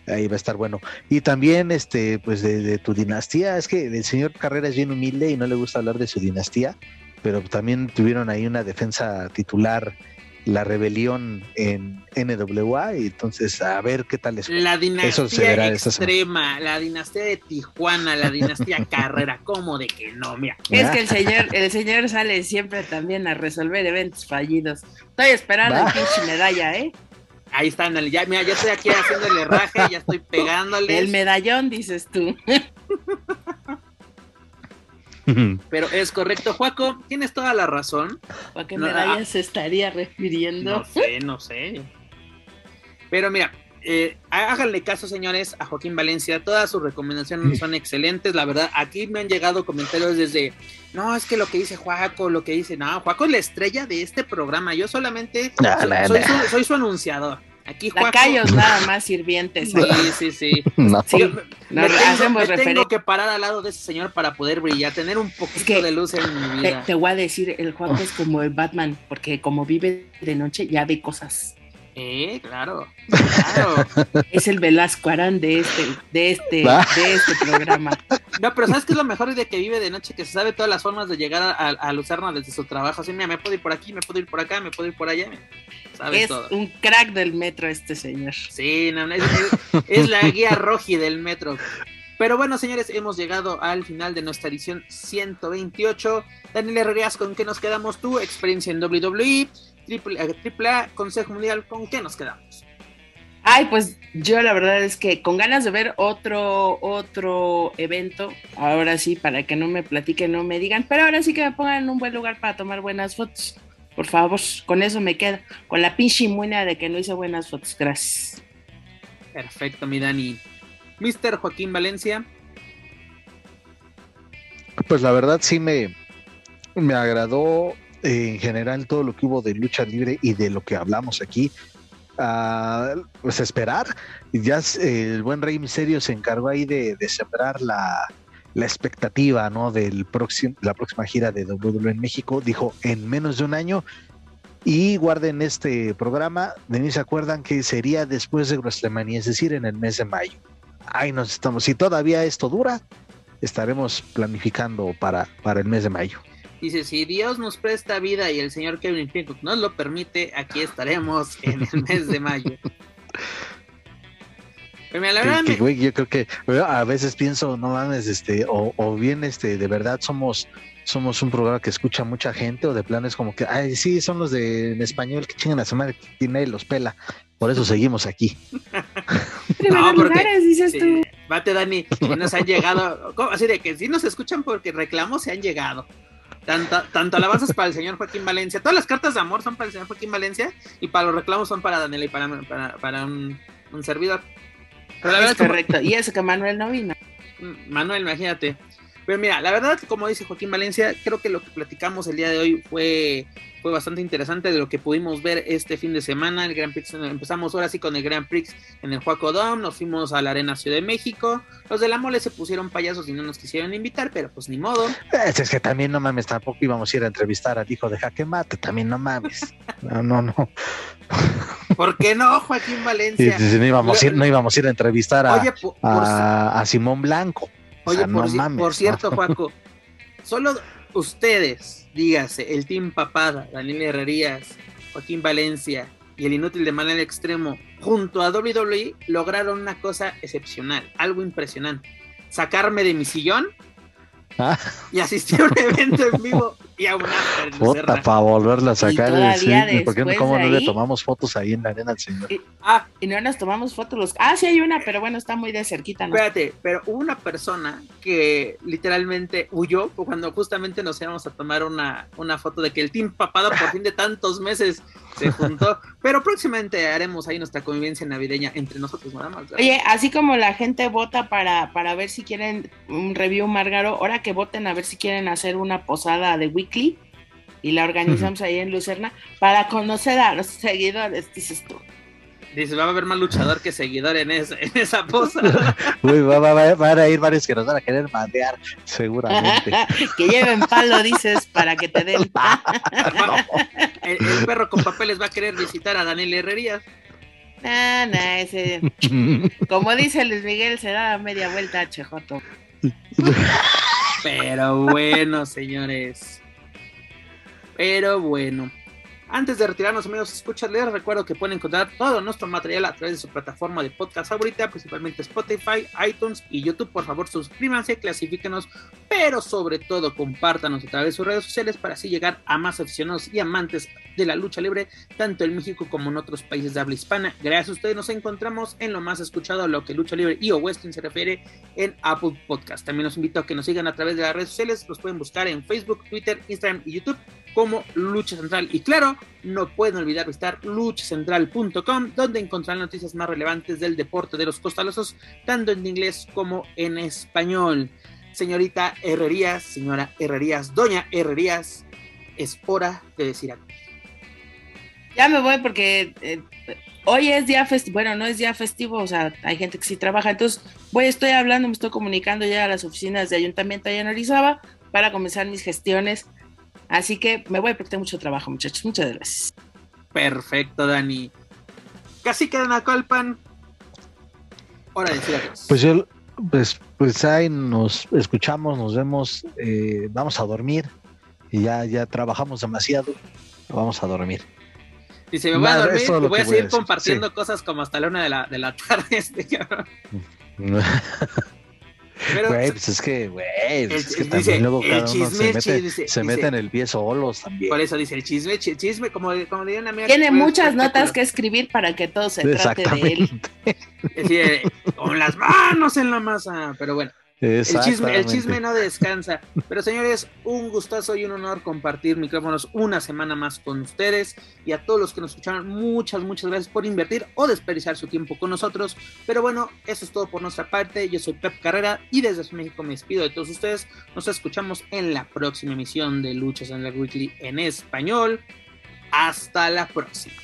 ahí va a estar bueno. Y también, este, pues de, tu dinastía, es que el señor Carrera es bien humilde y no le gusta hablar de su dinastía, pero también tuvieron ahí una defensa titular, la rebelión en NWA, y entonces a ver qué tal es. La dinastía extrema, la dinastía de Tijuana, la dinastía Carrera, ¿cómo de que no? Mira. Es que el señor, el señor sale siempre también a resolver eventos fallidos. Estoy esperando el pinche medalla, ¿eh? Ahí están, ya, mira, ya estoy aquí haciendo el herraje, ya estoy pegándole. El medallón, dices tú. Pero es correcto, Juaco, tienes toda la razón. ¿A qué medalla ah, se estaría refiriendo? No sé, no sé. Pero mira, eh, háganle caso, señores, a Joaquín Valencia. Todas sus recomendaciones son excelentes. La verdad, aquí me han llegado comentarios desde, no, es que lo que dice Juaco, lo que dice, no, Juaco es la estrella de este programa. Yo solamente soy, Su, anunciador. Aquí Juaco... Lacayos nada más sirvientes. Sí, sí, sí. No. sí me, tengo, que parar al lado de ese señor para poder brillar, tener un poquito de luz en mi vida. Te, te, voy a decir, el Juaco es como el Batman, porque como vive de noche ya ve cosas. Eh, claro, claro. es el Velasco Arán de este, de este, de este programa. No, pero ¿sabes qué es lo mejor de que vive de noche? Que se sabe todas las formas de llegar a, a Lucerna desde su trabajo. Así, mira, me puedo ir por aquí, me puedo ir por acá, me puedo ir por allá. es un crack del metro este señor. Sí, no, es, es, la guía roji del metro. Pero bueno, señores, hemos llegado al final de nuestra edición 128. Daniel Herrerías, ¿con qué nos quedamos tú? Experiencia en WWE triple, eh, triple A, Consejo Mundial, ¿con qué nos quedamos? Ay, pues yo la verdad es que con ganas de ver otro, otro evento, ahora sí, para que no me platiquen, no me digan, pero ahora sí que me pongan en un buen lugar para tomar buenas fotos. Por favor, con eso me quedo, con la pinche muena de que no hice buenas fotos. Gracias. Perfecto, mi Dani. Mister Joaquín Valencia. Pues la verdad sí me, me agradó en general todo lo que hubo de lucha libre y de lo que hablamos aquí. Uh, pues esperar, ya el buen Rey Misterio se encargó ahí de, sembrar la, la, expectativa ¿no? del próximo, la próxima gira de WWE en México. Dijo en menos de un año. Y guarden este programa, de mí se acuerdan que sería después de WrestleMania, es decir, en el mes de mayo. Ahí nos estamos. Si todavía esto dura, estaremos planificando para, para el mes de mayo. Dice, si Dios nos presta vida y el señor Kevin Pincock nos lo permite, aquí estaremos en el mes de mayo. Pero la verdad, yo creo que a veces pienso, no mames, este, o, bien este, de verdad somos, somos un programa que escucha mucha gente, o de planes como que, ay, sí, son los de en español que chingan a su madre, que nadie los pela. Por eso seguimos aquí. no, porque, dices tú. Bate, Dani, nos han llegado, así de que si nos escuchan porque reclamos, se han llegado. Tanto, tanto alabanzas para el señor Joaquín Valencia. Todas las cartas de amor son para el señor Joaquín Valencia y para los reclamos son para Daniela y para, para, un, servidor. Pero la verdad es correcto. Y eso que Manuel no vino. Manuel, imagínate. Pero mira, la verdad, como dice Joaquín Valencia, creo que lo que platicamos el día de hoy fue, fue bastante interesante de lo que pudimos ver este fin de semana. El Grand Prix, empezamos ahora sí con el Grand Prix en el Juaco Dome, nos fuimos a la Arena Ciudad de México. Los de la mole se pusieron payasos y no nos quisieron invitar, pero pues ni modo. Es, es que también no mames, tampoco íbamos a ir a entrevistar al hijo de Jaque Mate, también no mames. No, no, no. ¿Por qué no, Joaquín Valencia? Sí, sí, no, íbamos a ir, no íbamos a ir a entrevistar a, Oye, por, por- a, a Simón Blanco. Oye, por, no ci- mames, por cierto, ¿no? Juaco, solo ustedes, dígase, el Team Papada, Daniel Herrerías, Joaquín Valencia y el inútil de Manuel Extremo, junto a WWE, lograron una cosa excepcional, algo impresionante. Sacarme de mi sillón Ah. y asistir a un evento en vivo y a en Puta, para volverla a sacar. todavía sí, ¿Por qué no, cómo de no le tomamos fotos ahí en la arena al señor? Ah, Y no nos tomamos fotos. Los... Ah, sí hay una, pero bueno, está muy de cerquita. ¿no? Espérate, pero hubo una persona que literalmente huyó cuando justamente nos íbamos a tomar una, una foto de que el Team Papada por fin de tantos meses se juntó. Pero próximamente haremos ahí nuestra convivencia navideña entre nosotros nada más. ¿verdad? Oye, así como la gente vota para, para ver si quieren un review Margaro, ahora que voten a ver si quieren hacer una posada de Weekly y la organizamos ahí en Lucerna para conocer a los seguidores, dices tú. Dice, va a haber más luchador que seguidor en, esa en esa posada. Uy, va, va- va- van a ir varios que nos van a querer madear, seguramente. que lleven palo, dices, para que te den. el, el perro con papeles va a querer visitar a Daniel Herrerías. Nah, nah, ese, como dice Luis Miguel, se da media vuelta a Chejoto. Pero bueno, señores. Pero bueno. Antes de retirarnos, amigos, escuchas, les recuerdo que pueden encontrar todo nuestro material a través de su plataforma de podcast favorita, principalmente Spotify, iTunes y YouTube. Por favor, suscríbanse, clasifíquenos, pero sobre todo compártanos a través de sus redes sociales para así llegar a más aficionados y amantes de la lucha libre, tanto en México como en otros países de habla hispana. Gracias a ustedes nos encontramos en lo más escuchado a lo que lucha libre y o wrestling se refiere en Apple Podcast. También los invito a que nos sigan a través de las redes sociales, los pueden buscar en Facebook, Twitter, Instagram y YouTube como Lucha Central. Y claro, no pueden olvidar visitar luchacentral.com, donde encontrarán noticias más relevantes del deporte de los costalosos, tanto en inglés como en español. Señorita Herrerías, señora Herrerías, doña Herrerías, es hora de decir algo. Ya me voy porque eh, hoy es día festivo, bueno, no es día festivo, o sea, hay gente que sí trabaja, entonces voy, estoy hablando, me estoy comunicando ya a las oficinas de ayuntamiento allá en Orizaba para comenzar mis gestiones, así que me voy porque tengo mucho trabajo, muchachos, muchas gracias. Perfecto, Dani. Casi quedan a Colpan. Hora de adiós. Pues yo, pues, pues ahí nos escuchamos, nos vemos, eh, vamos a dormir y ya, ya trabajamos demasiado, vamos a dormir. Dice, me voy a dormir y voy a voy a seguir compartiendo cosas como hasta la una de la, de la tarde. Este, cabrón. Pero Güey, pues es que, güey, es que dice, también luego uno se mete, chi- dice- se dice- mete en el pie solos también. por eso dice el chisme, chi- chisme, como, como diría una amiga. Tiene muchas notas que escribir para que todo se trate de él. Es decir, con las manos en la masa. Pero bueno, el chisme, el Exactamente. chisme no descansa. Pero señores, un gustazo y un honor compartir micrófonos una semana más con ustedes. Y a todos los que nos escucharon, muchas, muchas gracias por invertir o desperdiciar su tiempo con nosotros. Pero bueno, eso es todo por nuestra parte. Yo soy Pep Carrera y desde México me despido de todos ustedes. Nos escuchamos en la próxima emisión de Luchas en la Weekly en español. Hasta la próxima.